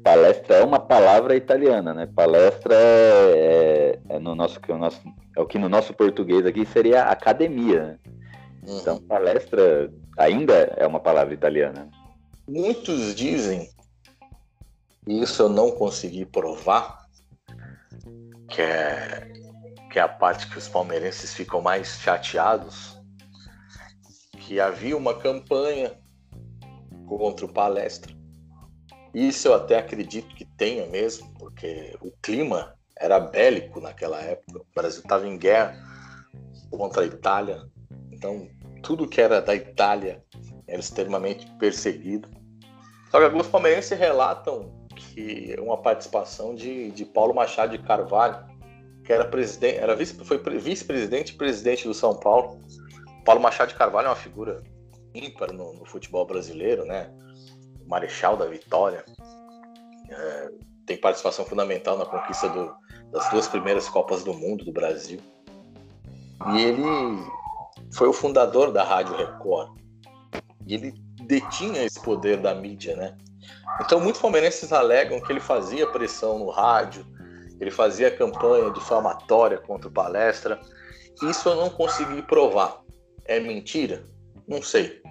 palestra é uma palavra italiana, né? Palestra é, é, é no nosso, é o nosso, é o que no nosso português aqui seria academia. Né? Uhum. Então, palestra ainda é uma palavra italiana. Muitos dizem, e isso eu não consegui provar, que é, que é a parte que os palmeirenses ficam mais chateados, que havia uma campanha contra o palestra isso eu até acredito que tenha mesmo, porque o clima era bélico naquela época. O Brasil estava em guerra contra a Itália. Então, tudo que era da Itália era extremamente perseguido. Só que alguns palmeirenses relatam que uma participação de, de Paulo Machado de Carvalho, que era presidente, era vice, foi vice-presidente e presidente do São Paulo. Paulo Machado de Carvalho é uma figura ímpar no, no futebol brasileiro, né? Marechal da Vitória, é, tem participação fundamental na conquista do, das duas primeiras Copas do Mundo do Brasil. E ele foi o fundador da Rádio Record. E ele detinha esse poder da mídia, né? Então, muitos palmeirenses alegam que ele fazia pressão no rádio, ele fazia campanha difamatória contra o palestra. Isso eu não consegui provar. É mentira? Não sei.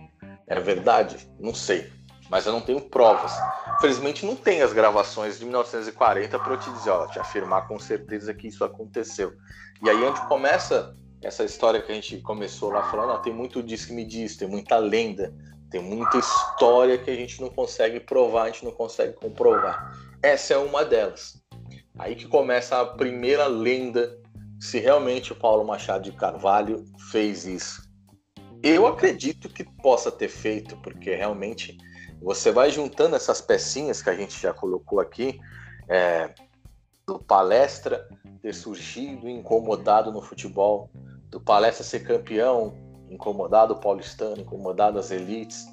É verdade? Não sei mas eu não tenho provas. Felizmente não tem as gravações de 1940 para eu te dizer, ó, te afirmar com certeza que isso aconteceu. E aí onde começa essa história que a gente começou lá falando, ó, tem muito diz que me diz, tem muita lenda, tem muita história que a gente não consegue provar, a gente não consegue comprovar. Essa é uma delas. Aí que começa a primeira lenda se realmente o Paulo Machado de Carvalho fez isso. Eu acredito que possa ter feito, porque realmente você vai juntando essas pecinhas que a gente já colocou aqui, é, do palestra ter surgido incomodado no futebol, do palestra ser campeão, incomodado o paulistano, incomodado as elites,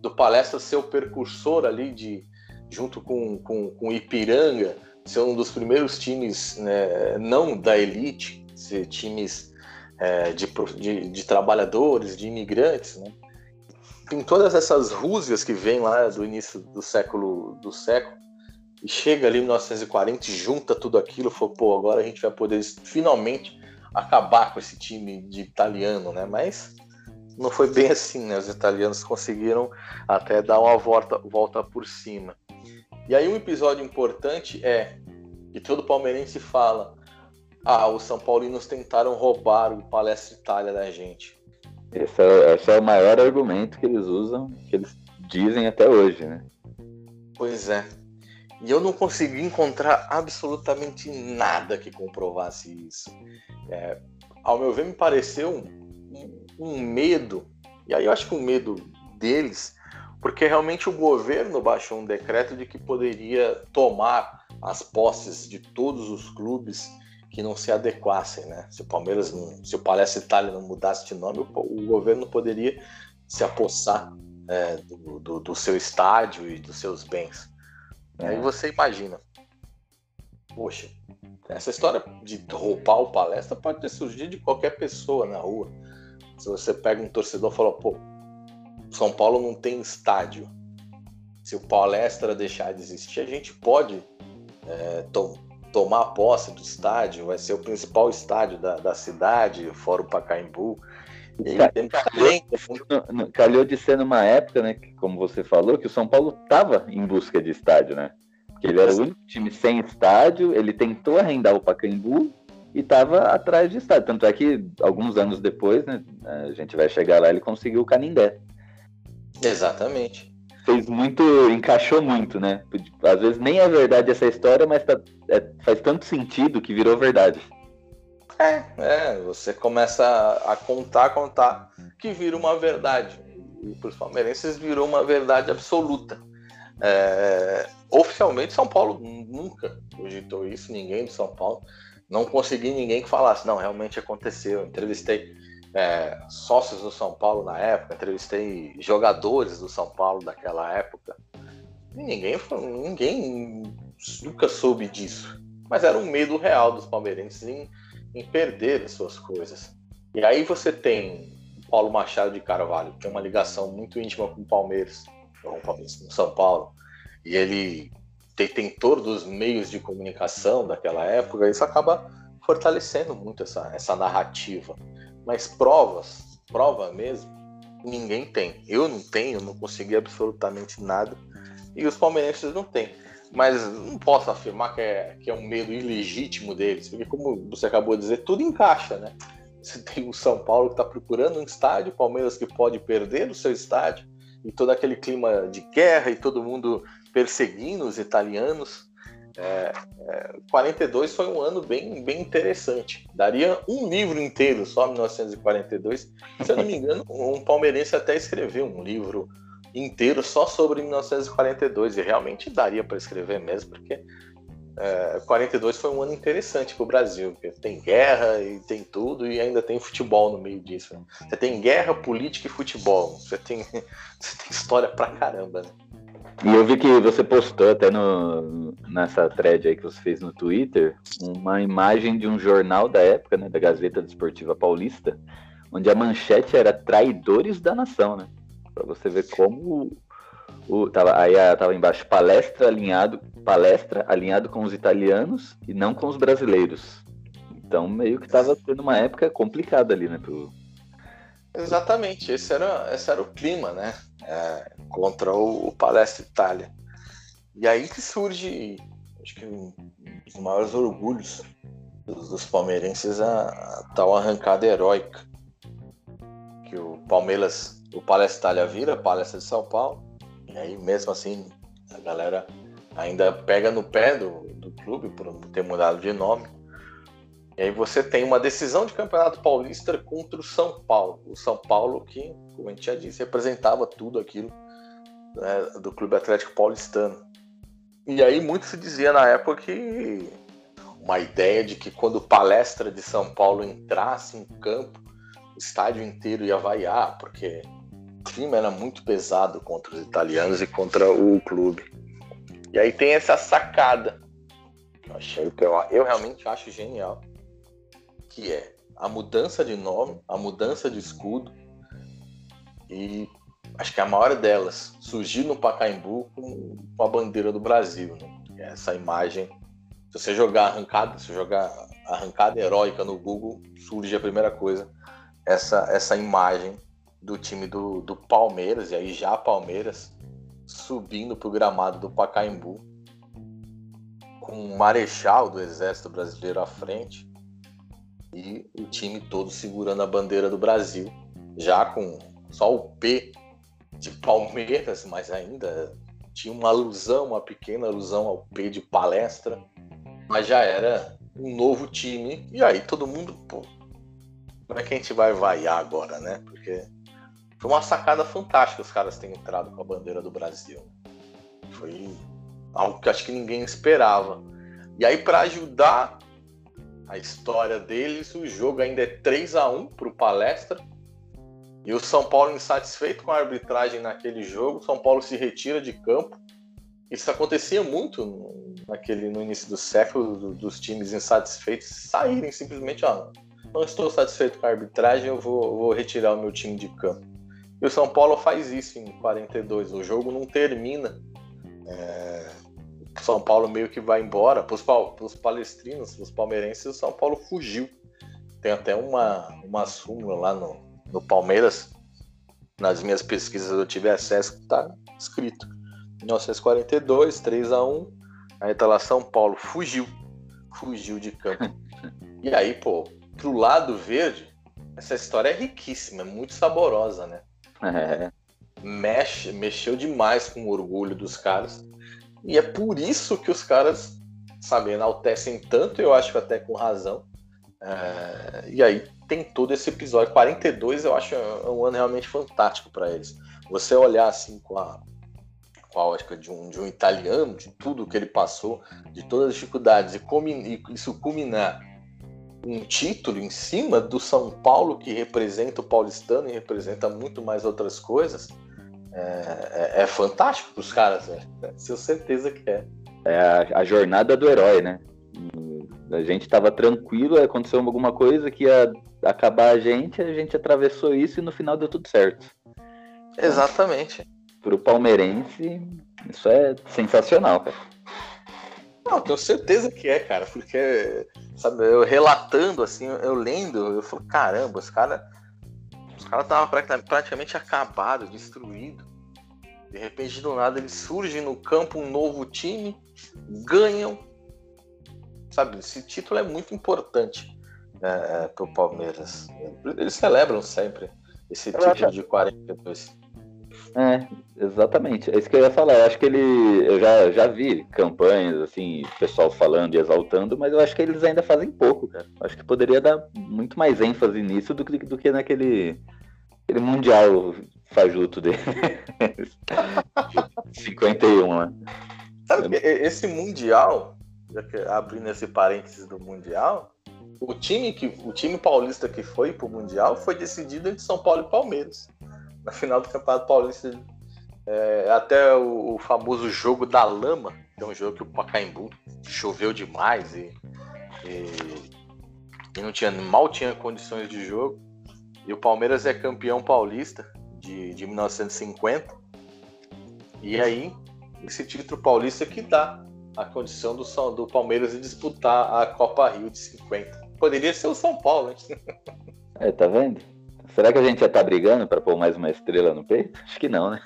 do palestra ser o percursor ali de junto com, com, com Ipiranga, ser um dos primeiros times né, não da elite, ser times é, de, de, de, trabalhadores, de imigrantes, né? tem todas essas rússias que vêm lá do início do século do século e chega ali em 1940 e junta tudo aquilo, falou, pô, agora a gente vai poder finalmente acabar com esse time de italiano, né? Mas não foi bem assim, né? Os italianos conseguiram até dar uma volta, volta por cima. E aí um episódio importante é que todo palmeirense fala: "Ah, os São Paulinos tentaram roubar o Palestra Itália da gente". Esse é, esse é o maior argumento que eles usam, que eles dizem até hoje, né? Pois é. E eu não consegui encontrar absolutamente nada que comprovasse isso. É, ao meu ver, me pareceu um, um, medo, e aí eu acho que um medo deles, porque realmente o governo baixou um decreto de que poderia tomar as posses de todos os clubes que não se adequassem, né? Se o Palmeiras, não, se o Palestra Itália não mudasse de nome, o, o governo poderia se apossar é, do, do, do, seu estádio e dos seus bens. É. Aí você imagina, poxa, essa história de roubar o Palestra pode ter surgido de qualquer pessoa na rua. Se você pega um torcedor e fala, pô, São Paulo não tem estádio. Se o Palestra deixar de existir, a gente pode é, to tomar posse do estádio, vai ser o principal estádio da, da cidade, fora o Pacaembu. Calhou, calhou de ser numa época, né, que, como você falou, que o São Paulo estava em busca de estádio, né? Porque ele era o único time sem estádio, ele tentou arrendar o Pacaembu e estava atrás de estádio. Tanto é que alguns anos depois, né, a gente vai chegar lá, ele conseguiu o Canindé. Exatamente. Fez muito, encaixou muito, né? Às vezes nem é verdade essa história, mas tá, é, faz tanto sentido que virou verdade. É, é, você começa a contar, contar, que vira uma verdade. E para os palmeirenses virou uma verdade absoluta. É, oficialmente, São Paulo nunca cogitou isso, ninguém do São Paulo. Não consegui ninguém que falasse, não, realmente aconteceu. Entrevistei é, sócios do São Paulo na época, entrevistei jogadores do São Paulo daquela época. E ninguém, ninguém nunca soube disso. Mas era um medo real dos palmeirenses em em perder as suas coisas. E aí você tem o Paulo Machado de Carvalho, que tem uma ligação muito íntima com o Palmeiras, com o Palmeiras, com São Paulo, e ele detentor dos meios de comunicação daquela época, isso acaba fortalecendo muito essa, essa narrativa. Mas provas, prova mesmo, ninguém tem. Eu não tenho, não consegui absolutamente nada, e os palmeirenses não têm mas não posso afirmar que é, que é um medo ilegítimo deles, porque como você acabou de dizer, tudo encaixa, né? Você tem o São Paulo que está procurando um estádio, Palmeiras que pode perder o seu estádio, e todo aquele clima de guerra e todo mundo perseguindo os italianos. É, é, 42 foi um ano bem, bem interessante. Daria um livro inteiro só 1942. Se eu não me engano, um palmeirense até escreveu um livro inteiro só sobre 1942 e realmente daria para escrever mesmo, porque é, 42 foi um ano interessante para o Brasil, porque tem guerra e tem tudo e ainda tem futebol no meio disso. Né? Você tem guerra, política e futebol. Você tem, você tem história pra caramba, né? E eu vi que você postou até no, nessa thread aí que você fez no Twitter uma imagem de um jornal da época, né, da Gazeta Desportiva Paulista, onde a manchete era Traidores da Nação, né? para você ver como o, tava, aí tava embaixo palestra alinhado, palestra alinhado com os italianos e não com os brasileiros. Então meio que tava tendo uma época complicada ali, né? Pro... Exatamente, esse era, esse era o clima, né? É, contra o, o Palestra Itália. E aí que surge, acho que um dos maiores orgulhos dos, dos palmeirenses a, a tal arrancada heróica que o Palmeiras o Palestra Itália vira Palestra de São Paulo. E aí, mesmo assim, a galera ainda pega no pé do, do clube por ter mudado de nome. E aí você tem uma decisão de campeonato paulista contra o São Paulo. O São Paulo que, como a gente já disse, representava tudo aquilo né, do Clube Atlético Paulistano. E aí muito se dizia na época que uma ideia de que quando o Palestra de São Paulo entrasse em campo, o estádio inteiro ia vaiar, porque clima era muito pesado contra os italianos e contra o clube. E aí tem essa sacada. Eu, achei, eu, eu realmente acho genial. Que é a mudança de nome, a mudança de escudo. E acho que a maior delas surgiu no Pacaembu com, a bandeira do Brasil. Né? Essa imagem. Se você jogar arrancada, se jogar arrancada heróica no Google, surge a primeira coisa. Essa, essa imagem do time do, do Palmeiras, e aí já Palmeiras, subindo para o gramado do Pacaembu, com o Marechal do Exército Brasileiro à frente e o time todo segurando a bandeira do Brasil, já com só o P de Palmeiras, mas ainda tinha uma alusão, uma pequena alusão ao P de palestra, mas já era um novo time, e aí todo mundo, pô, como é que a gente vai vaiar agora, né? Porque foi uma sacada fantástica os caras terem entrado com a bandeira do Brasil. Foi algo que acho que ninguém esperava. E aí, para ajudar a história deles, o jogo ainda é 3 a 1 para o Palestra. E o São Paulo insatisfeito com a arbitragem naquele jogo, São Paulo se retira de campo. Isso acontecia muito naquele, no início do século, dos times insatisfeitos saírem simplesmente, ó, não estou satisfeito com a arbitragem, eu vou, vou retirar o meu time de campo. E o São Paulo faz isso em 42. O jogo não termina. É... São Paulo meio que vai embora. Para os palestrinos, para os palmeirenses, o São Paulo fugiu. Tem até uma, uma súmula lá no, no Palmeiras. Nas minhas pesquisas eu tive acesso que está escrito. 1942, 3 a 1 Aí tá lá São Paulo, fugiu. Fugiu de campo. E aí, pô, pro lado verde, essa história é riquíssima, é muito saborosa, né? É. Mexe, mexeu demais com o orgulho dos caras. E é por isso que os caras, sabe, enaltecem tanto, eu acho até com razão. É, e aí tem todo esse episódio. 42 eu acho um ano realmente fantástico para eles. Você olhar assim com a, com a ótica de um, de um italiano, de tudo que ele passou, de todas as dificuldades, e, e isso culminar um título em cima do São Paulo, que representa o paulistano e representa muito mais outras coisas, é, é, é fantástico para os caras, né? Tenho certeza que é. É a, a, jornada do herói, né? A gente estava tranquilo, aconteceu alguma coisa que ia acabar a gente, a gente atravessou isso e no final deu tudo certo. Exatamente. Para o palmeirense, isso é sensacional, cara. Não, tenho certeza que é, cara, porque, sabe, eu relatando, assim, eu lendo, eu falo, caramba, os caras cara estavam praticamente acabados, destruídos. De repente, do nada, eles surgem no campo um novo time, ganham. Sabe, esse título é muito importante é, é, para o Palmeiras. Eles celebram sempre esse título de 42. É, exatamente. É isso que eu ia falar. Eu acho que ele. Eu já, já vi campanhas, assim, pessoal falando e exaltando, mas eu acho que eles ainda fazem pouco, cara. Eu acho que poderia dar muito mais ênfase nisso do que, do que naquele aquele mundial fajuto dele. 51, né? Sabe que esse mundial, já que abrindo esse parênteses do mundial, o time, que, o time paulista que foi pro mundial foi decidido entre São Paulo e Palmeiras na final do Campeonato Paulista. É, até o, o, famoso jogo da lama, que é um jogo que o Pacaembu choveu demais e, e, e, não tinha, mal tinha condições de jogo. E o Palmeiras é campeão paulista de, de 1950. E aí, esse título paulista que dá a condição do, do Palmeiras de disputar a Copa Rio de 50. Poderia ser o São Paulo, hein? É, tá vendo? Será que a gente já tá brigando para pôr mais uma estrela no peito? Acho que não, né?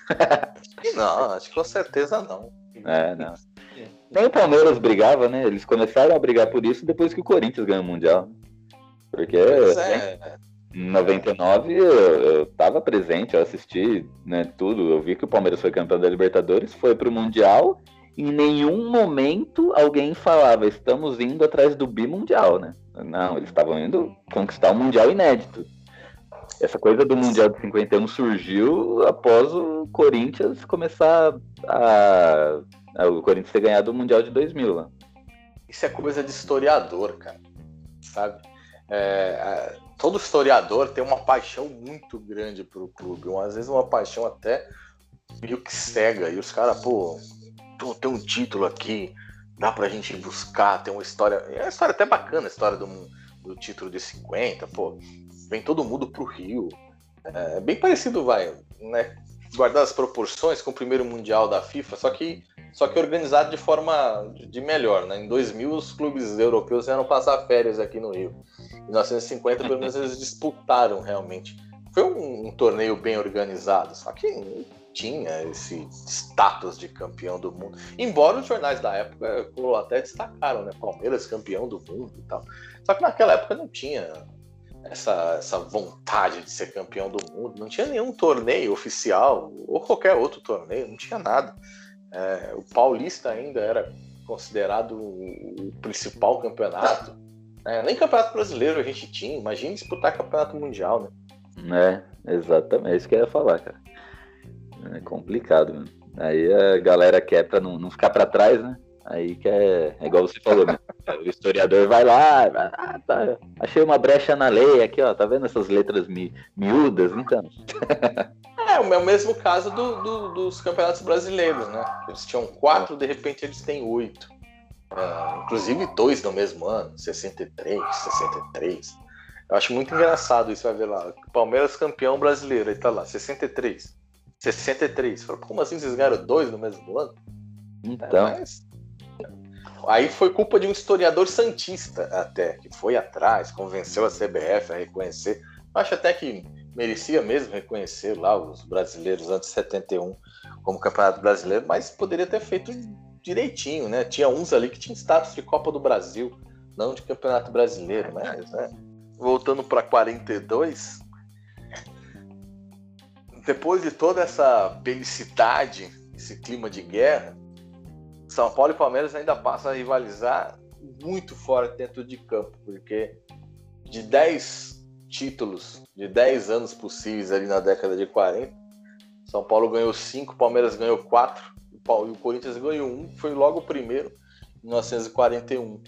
não, acho que com certeza não. É, não. Nem o Palmeiras brigava, né? Eles começaram a brigar por isso depois que o Corinthians ganhou o Mundial. Porque é. Em 99 eu, eu tava presente, eu assisti né, tudo. Eu vi que o Palmeiras foi campeão da Libertadores, foi pro Mundial. Em nenhum momento alguém falava, estamos indo atrás do bimundial, né? Não, eles estavam indo conquistar um Mundial inédito. Essa coisa do Mundial de 51 surgiu após o Corinthians começar a. a o Corinthians ter ganhado o Mundial de 2000 lá. Isso é coisa de historiador, cara. Sabe? É, todo historiador tem uma paixão muito grande pro clube. Às vezes uma paixão até meio que cega. E os caras, pô, tem um título aqui, dá pra gente buscar, tem uma história. É uma história até bacana, a história do, do título de 50, pô vem todo mundo pro Rio. É bem parecido, vai, né? Guardar as proporções com o primeiro mundial da FIFA, só que só que organizado de forma de melhor, né? Em 2000 os clubes europeus vieram passar férias aqui no Rio. Em 1950 pelo menos eles disputaram realmente. Foi um, um torneio bem organizado, só que tinha esse status de campeão do mundo. Embora os jornais da época até destacaram, né? Palmeiras campeão do mundo e tal. Só que naquela época não tinha essa, essa vontade de ser campeão do mundo. Não tinha nenhum torneio oficial ou qualquer outro torneio, não tinha nada. É, o Paulista ainda era considerado o principal campeonato. É, nem campeonato brasileiro a gente tinha. Imagina disputar campeonato mundial, né? É, exatamente. É isso que eu ia falar, cara. É complicado, mano. Aí a galera quer pra não, não ficar para trás, né? Aí que é, é igual você falou, né? O historiador vai lá, ah, tá, achei uma brecha na lei aqui, ó, tá vendo essas letras mi, miúdas, então? É, é o mesmo caso do, do, dos campeonatos brasileiros, né? Eles tinham quatro, de repente eles têm oito. Uh, inclusive dois no mesmo ano, 63, 63. Eu acho muito engraçado isso, vai ver lá. Palmeiras campeão brasileiro, aí tá lá, 63. 63. Fala, como assim vocês ganharam dois no mesmo ano? Então. É, mas Aí foi culpa de um historiador santista até, que foi atrás, convenceu a CBF a reconhecer. Acho até que merecia mesmo reconhecer lá os brasileiros antes de 71 como Campeonato Brasileiro, mas poderia ter feito direitinho, né? Tinha uns ali que tinham status de Copa do Brasil, não de Campeonato Brasileiro, mas, né? Voltando para 42, depois de toda essa belicidade, esse clima de guerra, São Paulo e Palmeiras ainda passam a rivalizar muito forte dentro de campo, porque de 10 títulos, de 10 anos possíveis ali na década de 40, São Paulo ganhou 5, Palmeiras ganhou 4, e o Corinthians ganhou 1, um, foi logo o primeiro, em 1941.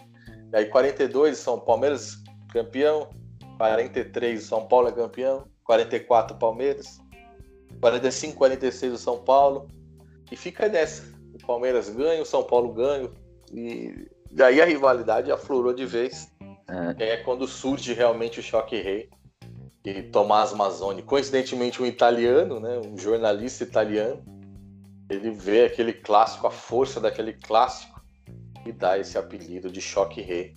E aí 42, São Palmeiras campeão, 43 São Paulo é campeão, 44 Palmeiras, 45, 46 o São Paulo. E fica nessa. O Palmeiras ganha, o São Paulo ganha. E daí a rivalidade aflorou de vez. É, é quando surge realmente o choque rei. E Tomás Mazzoni, coincidentemente um italiano, né, um jornalista italiano, ele vê aquele clássico, a força daquele clássico, e dá esse apelido de choque rei,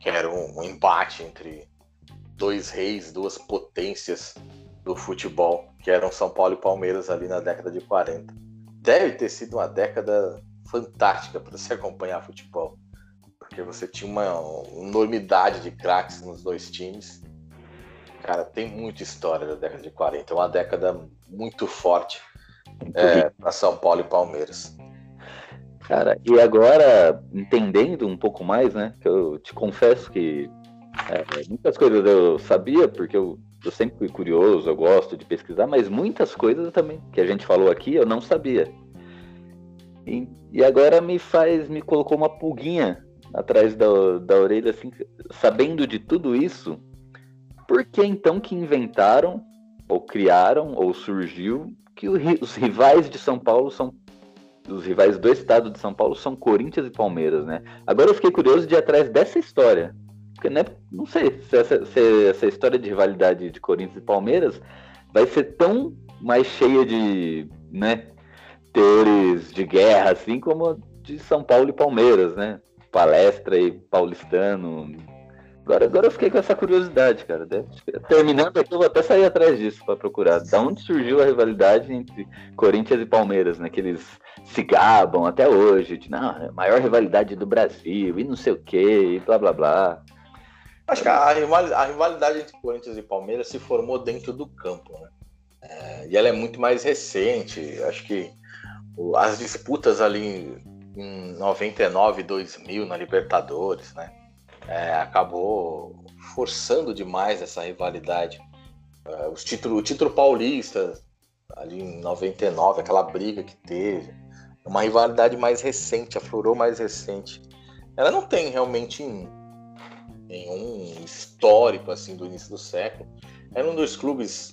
que era um, um embate entre dois reis, duas potências do futebol, que eram São Paulo e Palmeiras ali na década de 40. Deve ter sido uma década fantástica para se acompanhar futebol, porque você tinha uma enormidade de craques nos dois times. Cara, tem muita história da década de 40, é uma década muito forte é, para São Paulo e Palmeiras. Cara, e agora, entendendo um pouco mais, né? Que eu te confesso que é, muitas coisas eu sabia, porque eu eu sempre fui curioso, eu gosto de pesquisar, mas muitas coisas também que a gente falou aqui eu não sabia. E, e agora me faz, me colocou uma pulguinha atrás da, da orelha, assim, sabendo de tudo isso, por que então que inventaram, ou criaram, ou surgiu, que os rivais de São Paulo são. Os rivais do estado de São Paulo são Corinthians e Palmeiras, né? Agora eu fiquei curioso de ir atrás dessa história. Porque, né, não sei se essa, se essa história de rivalidade de Corinthians e Palmeiras vai ser tão mais cheia de né, teores de guerra, assim como de São Paulo e Palmeiras, né? Palestra e paulistano. Agora, agora eu fiquei com essa curiosidade, cara. Terminando aqui, eu vou até sair atrás disso para procurar. Da onde surgiu a rivalidade entre Corinthians e Palmeiras, né? Que eles se gabam até hoje, de não, é maior rivalidade do Brasil, e não sei o quê, e blá blá blá. Acho que a, rivalidade, a rivalidade entre Corinthians e Palmeiras se formou dentro do campo, né? É, e ela é muito mais recente. Acho que as disputas ali em 99, 2000 na Libertadores, né? É, acabou forçando demais essa rivalidade. É, os título, o título paulista ali em 99, aquela briga que teve, uma rivalidade mais recente, aflorou mais recente. Ela não tem realmente nenhum histórico assim do início do século. Era um dos clubes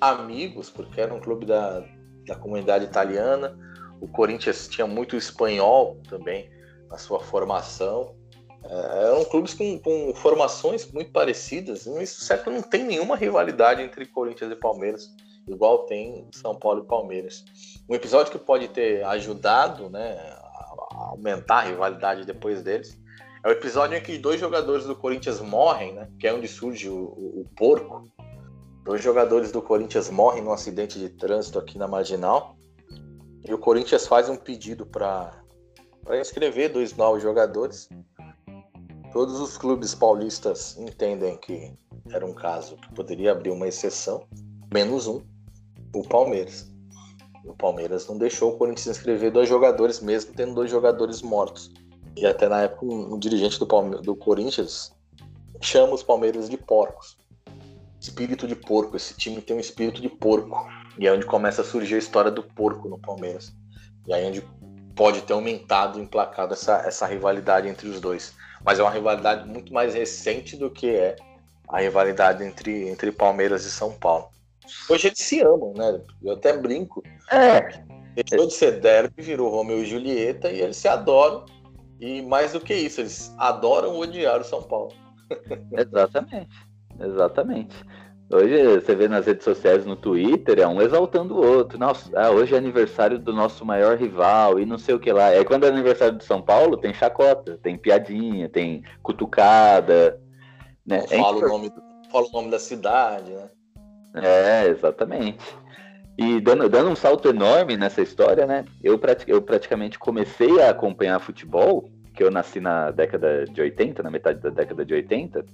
amigos, porque era um clube da, da comunidade italiana. O Corinthians tinha muito espanhol também na sua formação. É, eram clubes com, com, formações muito parecidas. Do século não tem nenhuma rivalidade entre Corinthians e Palmeiras, igual tem São Paulo e Palmeiras. Um episódio que pode ter ajudado né, a aumentar a rivalidade depois deles é o episódio em que dois jogadores do Corinthians morrem, né? Que é onde surge o, o, o porco. Dois jogadores do Corinthians morrem num acidente de trânsito aqui na Marginal. E o Corinthians faz um pedido para inscrever dois novos jogadores. Todos os clubes paulistas entendem que era um caso que poderia abrir uma exceção, menos um, o Palmeiras. O Palmeiras não deixou o Corinthians inscrever dois jogadores, mesmo tendo dois jogadores mortos. E até na época um, um dirigente do, Palme do Corinthians chama os Palmeiras de porcos. Espírito de porco, esse time tem um espírito de porco. E é onde começa a surgir a história do porco no Palmeiras. E aí é onde pode ter aumentado, emplacado essa, essa rivalidade entre os dois. Mas é uma rivalidade muito mais recente do que é a rivalidade entre, entre Palmeiras e São Paulo. Hoje eles se amam, né? Eu até brinco. É. Deixou de ser derby, virou Romeu e Julieta e eles se adoram e mais do que isso, eles adoram odiar o São Paulo. Exatamente. Exatamente. Hoje você vê nas redes sociais, no Twitter, é um exaltando o outro. Nossa, ah, hoje é aniversário do nosso maior rival e não sei o que lá. É quando é aniversário do São Paulo, tem chacota, tem piadinha, tem cutucada. Né? Não fala, é o nome, fala o nome da cidade, né? É, exatamente. E dando, dando um salto enorme nessa história, né? Eu, eu praticamente comecei a acompanhar futebol, que eu nasci na década de 80, na metade da década de 80.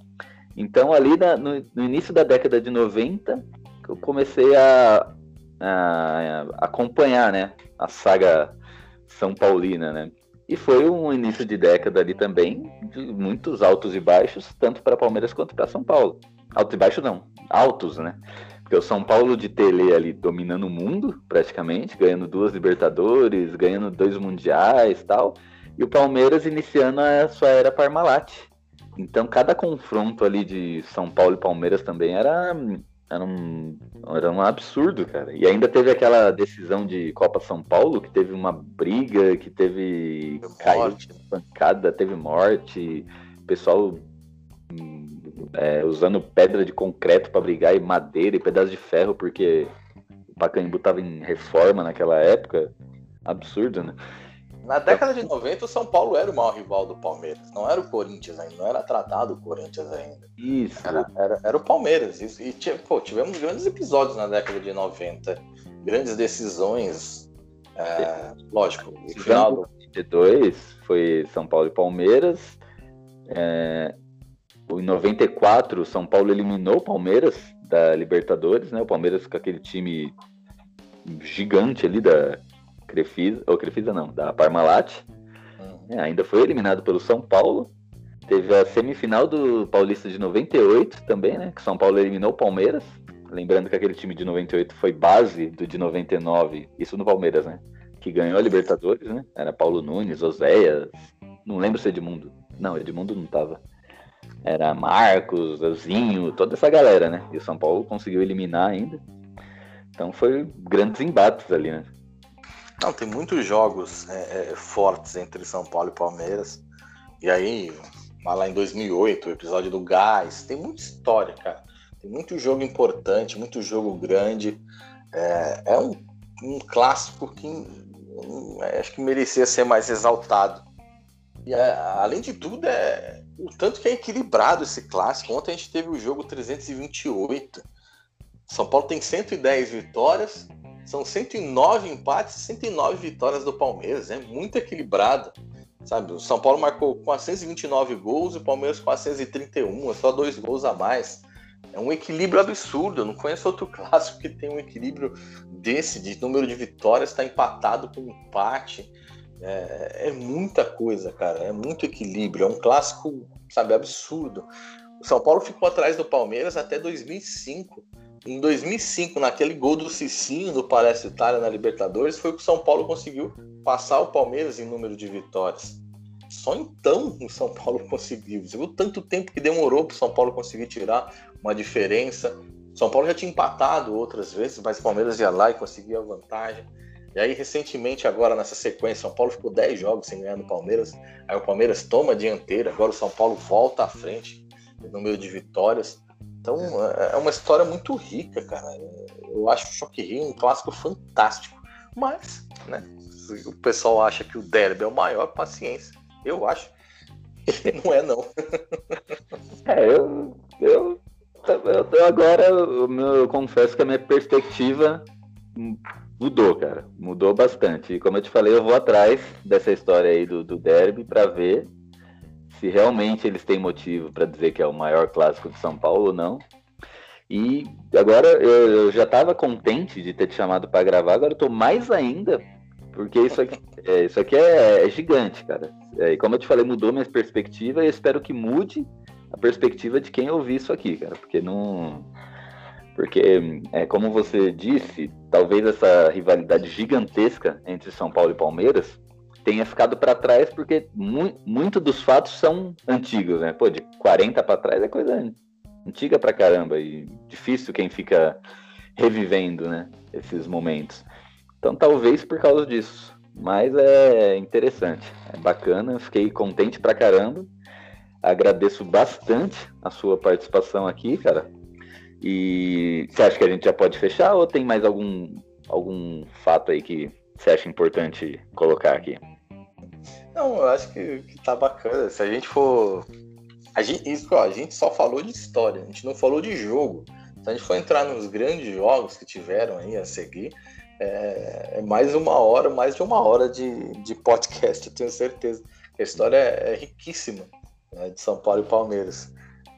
Então, ali na, no, no, início da década de 90, eu comecei a, a, a, acompanhar, né? A saga São Paulina, né? E foi um início de década ali também, de muitos altos e baixos, tanto para Palmeiras quanto para São Paulo. Altos e baixos não, altos, né? Porque o São Paulo de Tele ali dominando o mundo, praticamente, ganhando duas Libertadores, ganhando dois Mundiais tal. E o Palmeiras iniciando a sua era Parmalat, então, cada confronto ali de São Paulo e Palmeiras também era, era, um, era um absurdo, cara. E ainda teve aquela decisão de Copa São Paulo, que teve uma briga, que teve morte. pancada, teve morte, pessoal é, usando pedra de concreto para brigar e madeira e pedaço de ferro, porque o Pacaembu tava em reforma naquela época. Absurdo, né? Na década de 90, o São Paulo era o maior rival do Palmeiras. Não era o Corinthians ainda, não era tratado o Corinthians ainda. Isso. Era, era, era o Palmeiras. E, e pô, tivemos grandes episódios na década de 90. Grandes decisões. É, lógico, o final do. 92 foi São Paulo e Palmeiras. É, em 94, São Paulo eliminou o Palmeiras da Libertadores, né? O Palmeiras com aquele time gigante ali da Crefisa, ou Crefisa não, da Parmalat. Uhum. É, ainda foi eliminado pelo São Paulo. Teve a semifinal do Paulista de 98 também, né? Que São Paulo eliminou o Palmeiras. Lembrando que aquele time de 98 foi base do de 99, isso no Palmeiras, né? Que ganhou a Libertadores, né? Era Paulo Nunes, Oséias, não lembro se Edmundo. Não, Edmundo não tava. Era Marcos, Zinho, toda essa galera, né? E o São Paulo conseguiu eliminar ainda. Então foi grandes embates ali, né? Não, tem muitos jogos é, é, fortes entre São Paulo e Palmeiras. E aí, lá em 2008, o episódio do Gás. Tem muita história, cara. Tem muito jogo importante, muito jogo grande. É, é um, um, clássico que um, é, acho que merecia ser mais exaltado. E é, além de tudo, é o tanto que é equilibrado esse clássico. Ontem a gente teve o jogo 328. São Paulo tem 110 vitórias são 109 empates e 109 vitórias do Palmeiras. É muito equilibrado. Sabe, o São Paulo marcou 429 gols e o Palmeiras 431, é só dois gols a mais. É um equilíbrio absurdo. Eu não conheço outro clássico que tem um equilíbrio desse, de número de vitórias, está empatado com empate. É, é, muita coisa, cara. É muito equilíbrio. É um clássico, sabe, absurdo. O São Paulo ficou atrás do Palmeiras até 2005. Em 2005, naquele gol do Cicinho do Palestra Itália na Libertadores, foi que o São Paulo conseguiu passar o Palmeiras em número de vitórias. Só então o São Paulo conseguiu. Você viu tanto tempo que demorou para o São Paulo conseguir tirar uma diferença. O São Paulo já tinha empatado outras vezes, mas o Palmeiras ia lá e conseguia a vantagem. E aí, recentemente, agora nessa sequência, São Paulo ficou 10 jogos sem ganhar no Palmeiras. Aí o Palmeiras toma a dianteira, agora o São Paulo volta à frente no número de vitórias. Então é, é uma história muito rica, cara. Eu acho o Choque Rio um clássico fantástico. Mas, né, o pessoal acha que o derby é o maior, paciência. Eu acho que não é, não. É, eu, eu, eu agora eu, eu confesso que a minha perspectiva mudou, cara. Mudou bastante. E como eu te falei, eu vou atrás dessa história aí do, do derby para ver se realmente eles têm motivo para dizer que é o maior clássico de São Paulo ou não. E agora eu, eu já estava contente de ter te chamado para gravar, agora eu tô mais ainda, porque isso aqui, é, isso aqui é, é gigante, cara. É, e como eu te falei, mudou minha perspectiva e espero que mude a perspectiva de quem ouvir isso aqui, cara, porque não. Porque, é, como você disse, talvez essa rivalidade gigantesca entre São Paulo e Palmeiras tenha ficado para trás porque mu muito dos fatos são antigos, né? Pô, de 40 para trás é coisa antiga pra caramba e difícil quem fica revivendo, né, esses momentos. Então, talvez por causa disso. Mas é interessante, é bacana, fiquei contente pra caramba. Agradeço bastante a sua participação aqui, cara. E você acha que a gente já pode fechar ou tem mais algum, algum fato aí que você acha importante colocar aqui? Não, eu acho que, que tá bacana. Se a gente for. A gente, isso, ó, a gente só falou de história, a gente não falou de jogo. Se a gente for entrar nos grandes jogos que tiveram aí a seguir, é, é mais uma hora, mais de uma hora de, de podcast, eu tenho certeza. A história é, é riquíssima né, de São Paulo e Palmeiras.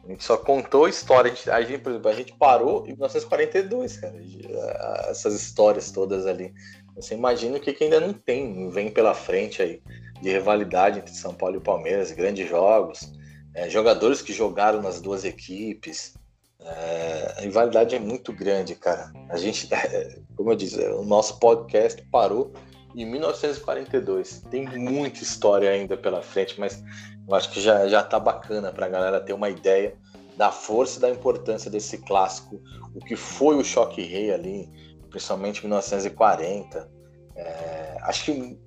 A gente só contou história. A gente, a gente, por exemplo, a gente parou em 1942, cara. Essas histórias todas ali. Você imagina o que, que ainda não tem, vem pela frente aí, de rivalidade entre São Paulo e Palmeiras, grandes jogos, é, jogadores que jogaram nas duas equipes. É, a rivalidade é muito grande, cara. A gente, como eu disse, o nosso podcast parou em 1942. Tem muita história ainda pela frente, mas eu acho que já, já tá bacana para a galera ter uma ideia da força e da importância desse clássico, o que foi o choque rei ali, principalmente em 1940. É, acho que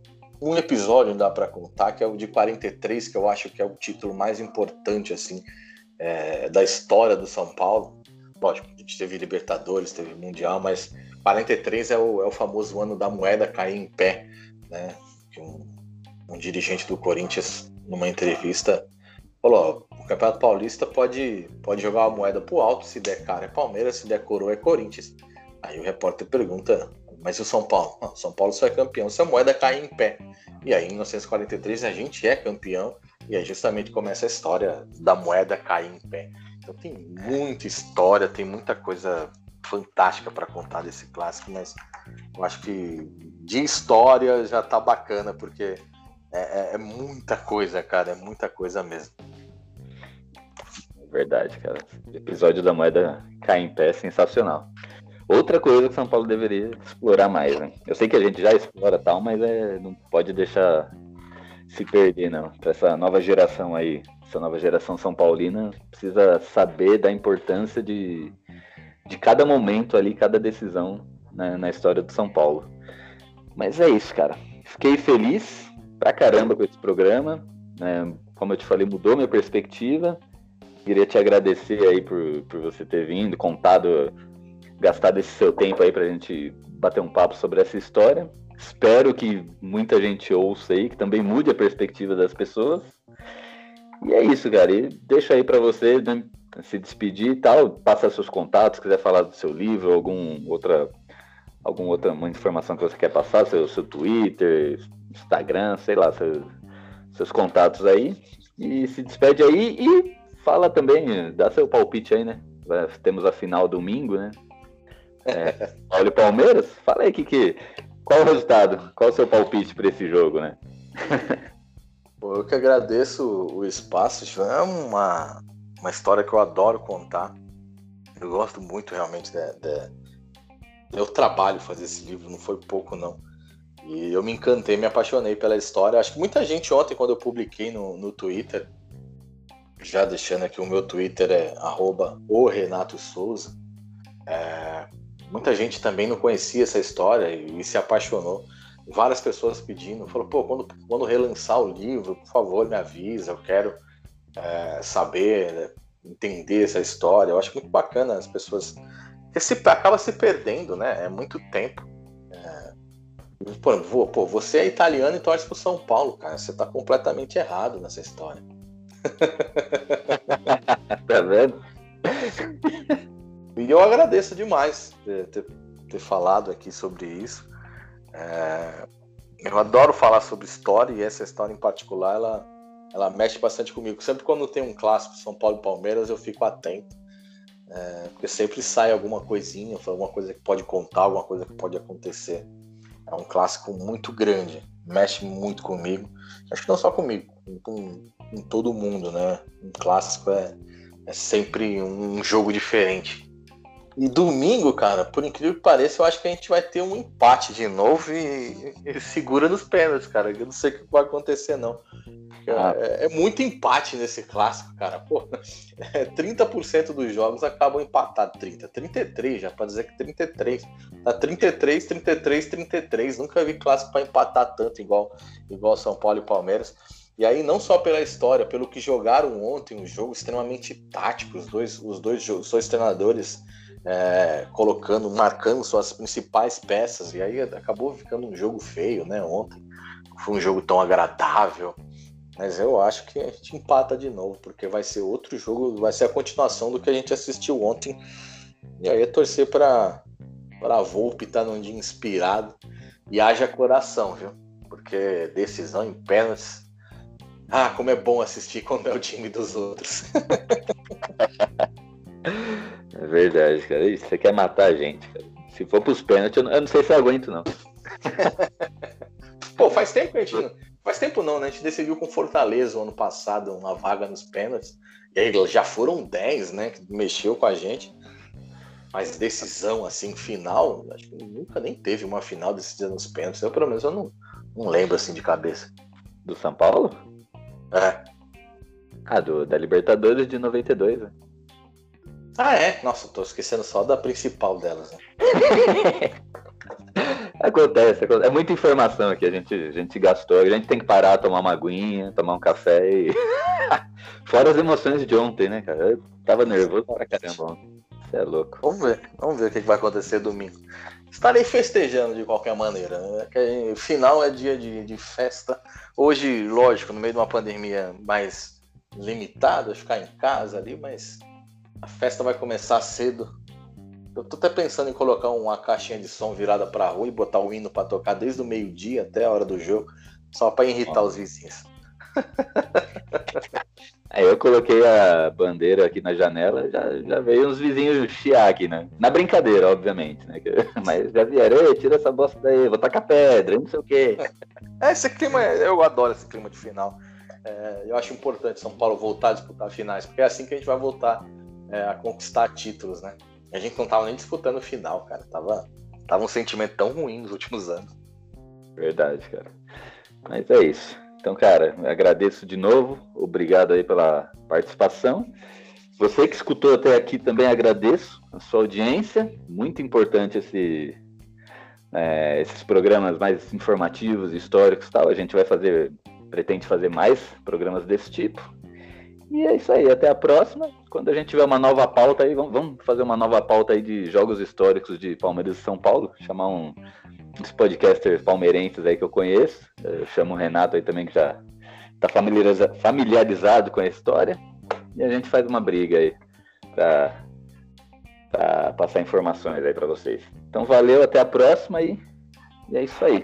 um episódio dá para contar, que é o de 43, que eu acho que é o título mais importante assim é, da história do São Paulo. Lógico, a gente teve Libertadores, teve Mundial, mas 43 é o, é o famoso ano da moeda cair em pé, né? Um, um dirigente do Corinthians, numa entrevista, falou: o Campeonato Paulista pode, pode jogar a moeda pro alto, se der cara é Palmeiras, se der coroa é Corinthians. Aí o repórter pergunta: mas e o São Paulo? Não, São Paulo só é campeão se a moeda cair em pé. E aí, em 1943, a gente é campeão, e aí justamente começa a história da moeda cair em pé. Então tem muita história, tem muita coisa fantástica para contar desse clássico, mas eu acho que de história já tá bacana, porque é, é, é muita coisa, cara, é muita coisa mesmo. Verdade, cara. O episódio da moeda cair em pé é sensacional. Outra coisa que São Paulo deveria explorar mais, né? Eu sei que a gente já explora tal, mas é, não pode deixar se perder, não. Pra essa nova geração aí, essa nova geração São Paulina, precisa saber da importância de, de cada momento ali, cada decisão na história do São Paulo. Mas é isso, cara. Fiquei feliz pra caramba com esse programa. Né? Como eu te falei, mudou minha perspectiva. Queria te agradecer aí por, por você ter vindo, contado gastado esse seu tempo aí pra gente bater um papo sobre essa história. Espero que muita gente ouça aí, que também mude a perspectiva das pessoas. E é isso, cara. E deixa aí para você né, se despedir e tal, passar seus contatos, quiser falar do seu livro, algum outra alguma outra informação que você quer passar, seu, seu Twitter, Instagram, sei lá, seus, seus contatos aí. E se despede aí e fala também, dá seu palpite aí, né? Temos a final domingo, né? É, olha o Palmeiras, fala aí que, qual o resultado, qual o seu palpite para esse jogo, né? Pô, eu que agradeço o espaço, é uma, uma história que eu adoro contar. Eu gosto muito realmente de, de, eu trabalho fazer esse livro, não foi pouco não. E eu me encantei, me apaixonei pela história. Acho que muita gente ontem, quando eu publiquei no, no Twitter, já deixando aqui o meu Twitter é arroba o Renato Souza. É, muita gente também não conhecia essa história e, e se apaixonou. Várias pessoas pedindo, falou, pô, quando, quando relançar o livro, por favor, me avisa, eu quero é, saber, né, entender essa história. Eu acho muito bacana as pessoas. Porque se, acaba se perdendo, né? É muito tempo. É, pô, pô, você é italiano e torce pro São Paulo, cara. Você tá completamente errado nessa história. tá vendo? E eu agradeço demais ter, ter, ter falado aqui sobre isso. É, eu adoro falar sobre história e essa história em particular ela, ela mexe bastante comigo. Sempre quando tem um clássico São Paulo e Palmeiras eu fico atento, é, porque sempre sai alguma coisinha, alguma coisa que pode contar, alguma coisa que pode acontecer. É um clássico muito grande, mexe muito comigo. Acho que não só comigo, com, com todo mundo, né? Um clássico é, é sempre um jogo diferente. E domingo, cara, por incrível que pareça, eu acho que a gente vai ter um empate de novo e, e segura nos pênaltis, cara. Eu não sei o que vai acontecer, não. Ah. É, é, muito empate nesse clássico, cara. Pô, é, 30% dos jogos acabam empatados. 30, 33, já para dizer que 33. Tá 33, 33, 33. Nunca vi clássico para empatar tanto igual, igual São Paulo e Palmeiras. E aí, não só pela história, pelo que jogaram ontem, um jogo extremamente tático. Os dois, os dois, os dois treinadores é, colocando, marcando suas principais peças, e aí acabou ficando um jogo feio, né? Ontem foi um jogo tão agradável, mas eu acho que a gente empata de novo, porque vai ser outro jogo, vai ser a continuação do que a gente assistiu ontem. E aí é torcer para a Volpe estar tá num dia inspirado e haja coração, viu? Porque decisão em pênaltis. Ah, como é bom assistir quando é o time dos outros. é verdade, cara. Isso, você quer matar a gente, cara. Se for pros pênaltis, eu não, eu não sei se eu aguento, não. Pô, faz tempo que a gente. Faz tempo não, né? A gente decidiu com Fortaleza o ano passado uma vaga nos pênaltis. E aí já foram 10, né? Que mexeu com a gente. Mas decisão, assim, final, acho que nunca nem teve uma final decidida nos pênaltis. Eu, pelo menos, eu não, não lembro, assim, de cabeça. Do São Paulo? É. Ah, do, da Libertadores de 92, né? Ah, é? Nossa, tô esquecendo só da principal delas, né? acontece, acontece, é muita informação que a gente, a gente gastou. A gente tem que parar, tomar uma aguinha, tomar um café e. Fora as emoções de ontem, né, cara? Eu tava nervoso pra caramba ontem. Você é louco. Vamos ver, vamos ver o que vai acontecer domingo. Estarei festejando de qualquer maneira. Né? Final é dia de, de festa. Hoje, lógico, no meio de uma pandemia mais limitada, ficar em casa ali, mas a festa vai começar cedo. Eu tô até pensando em colocar uma caixinha de som virada pra rua e botar o hino para tocar desde o meio-dia até a hora do jogo, só para irritar os vizinhos. Aí eu coloquei a bandeira aqui na janela, já, já veio uns vizinhos chiar aqui, né? Na brincadeira, obviamente, né? Mas já vieram, tira essa bosta daí, vou tacar pedra, não sei o quê. É, esse clima, eu adoro esse clima de final. É, eu acho importante São Paulo voltar a disputar finais, porque é assim que a gente vai voltar é, a conquistar títulos, né? A gente não tava nem disputando o final, cara. Tava, tava um sentimento tão ruim nos últimos anos. Verdade, cara. Mas é isso. Então, cara, agradeço de novo. Obrigado aí pela participação. Você que escutou até aqui também agradeço a sua audiência. Muito importante esse, é, esses programas mais informativos, históricos tal. A gente vai fazer, pretende fazer mais programas desse tipo. E é isso aí, até a próxima. Quando a gente tiver uma nova pauta aí, vamos, vamos fazer uma nova pauta aí de jogos históricos de Palmeiras e São Paulo. Chamar um, uns podcasters palmeirenses aí que eu conheço. Eu chamo o Renato aí também, que já está familiarizado, com a história. E a gente faz uma briga aí para passar informações aí para vocês. Então valeu, até a próxima e, e é isso aí.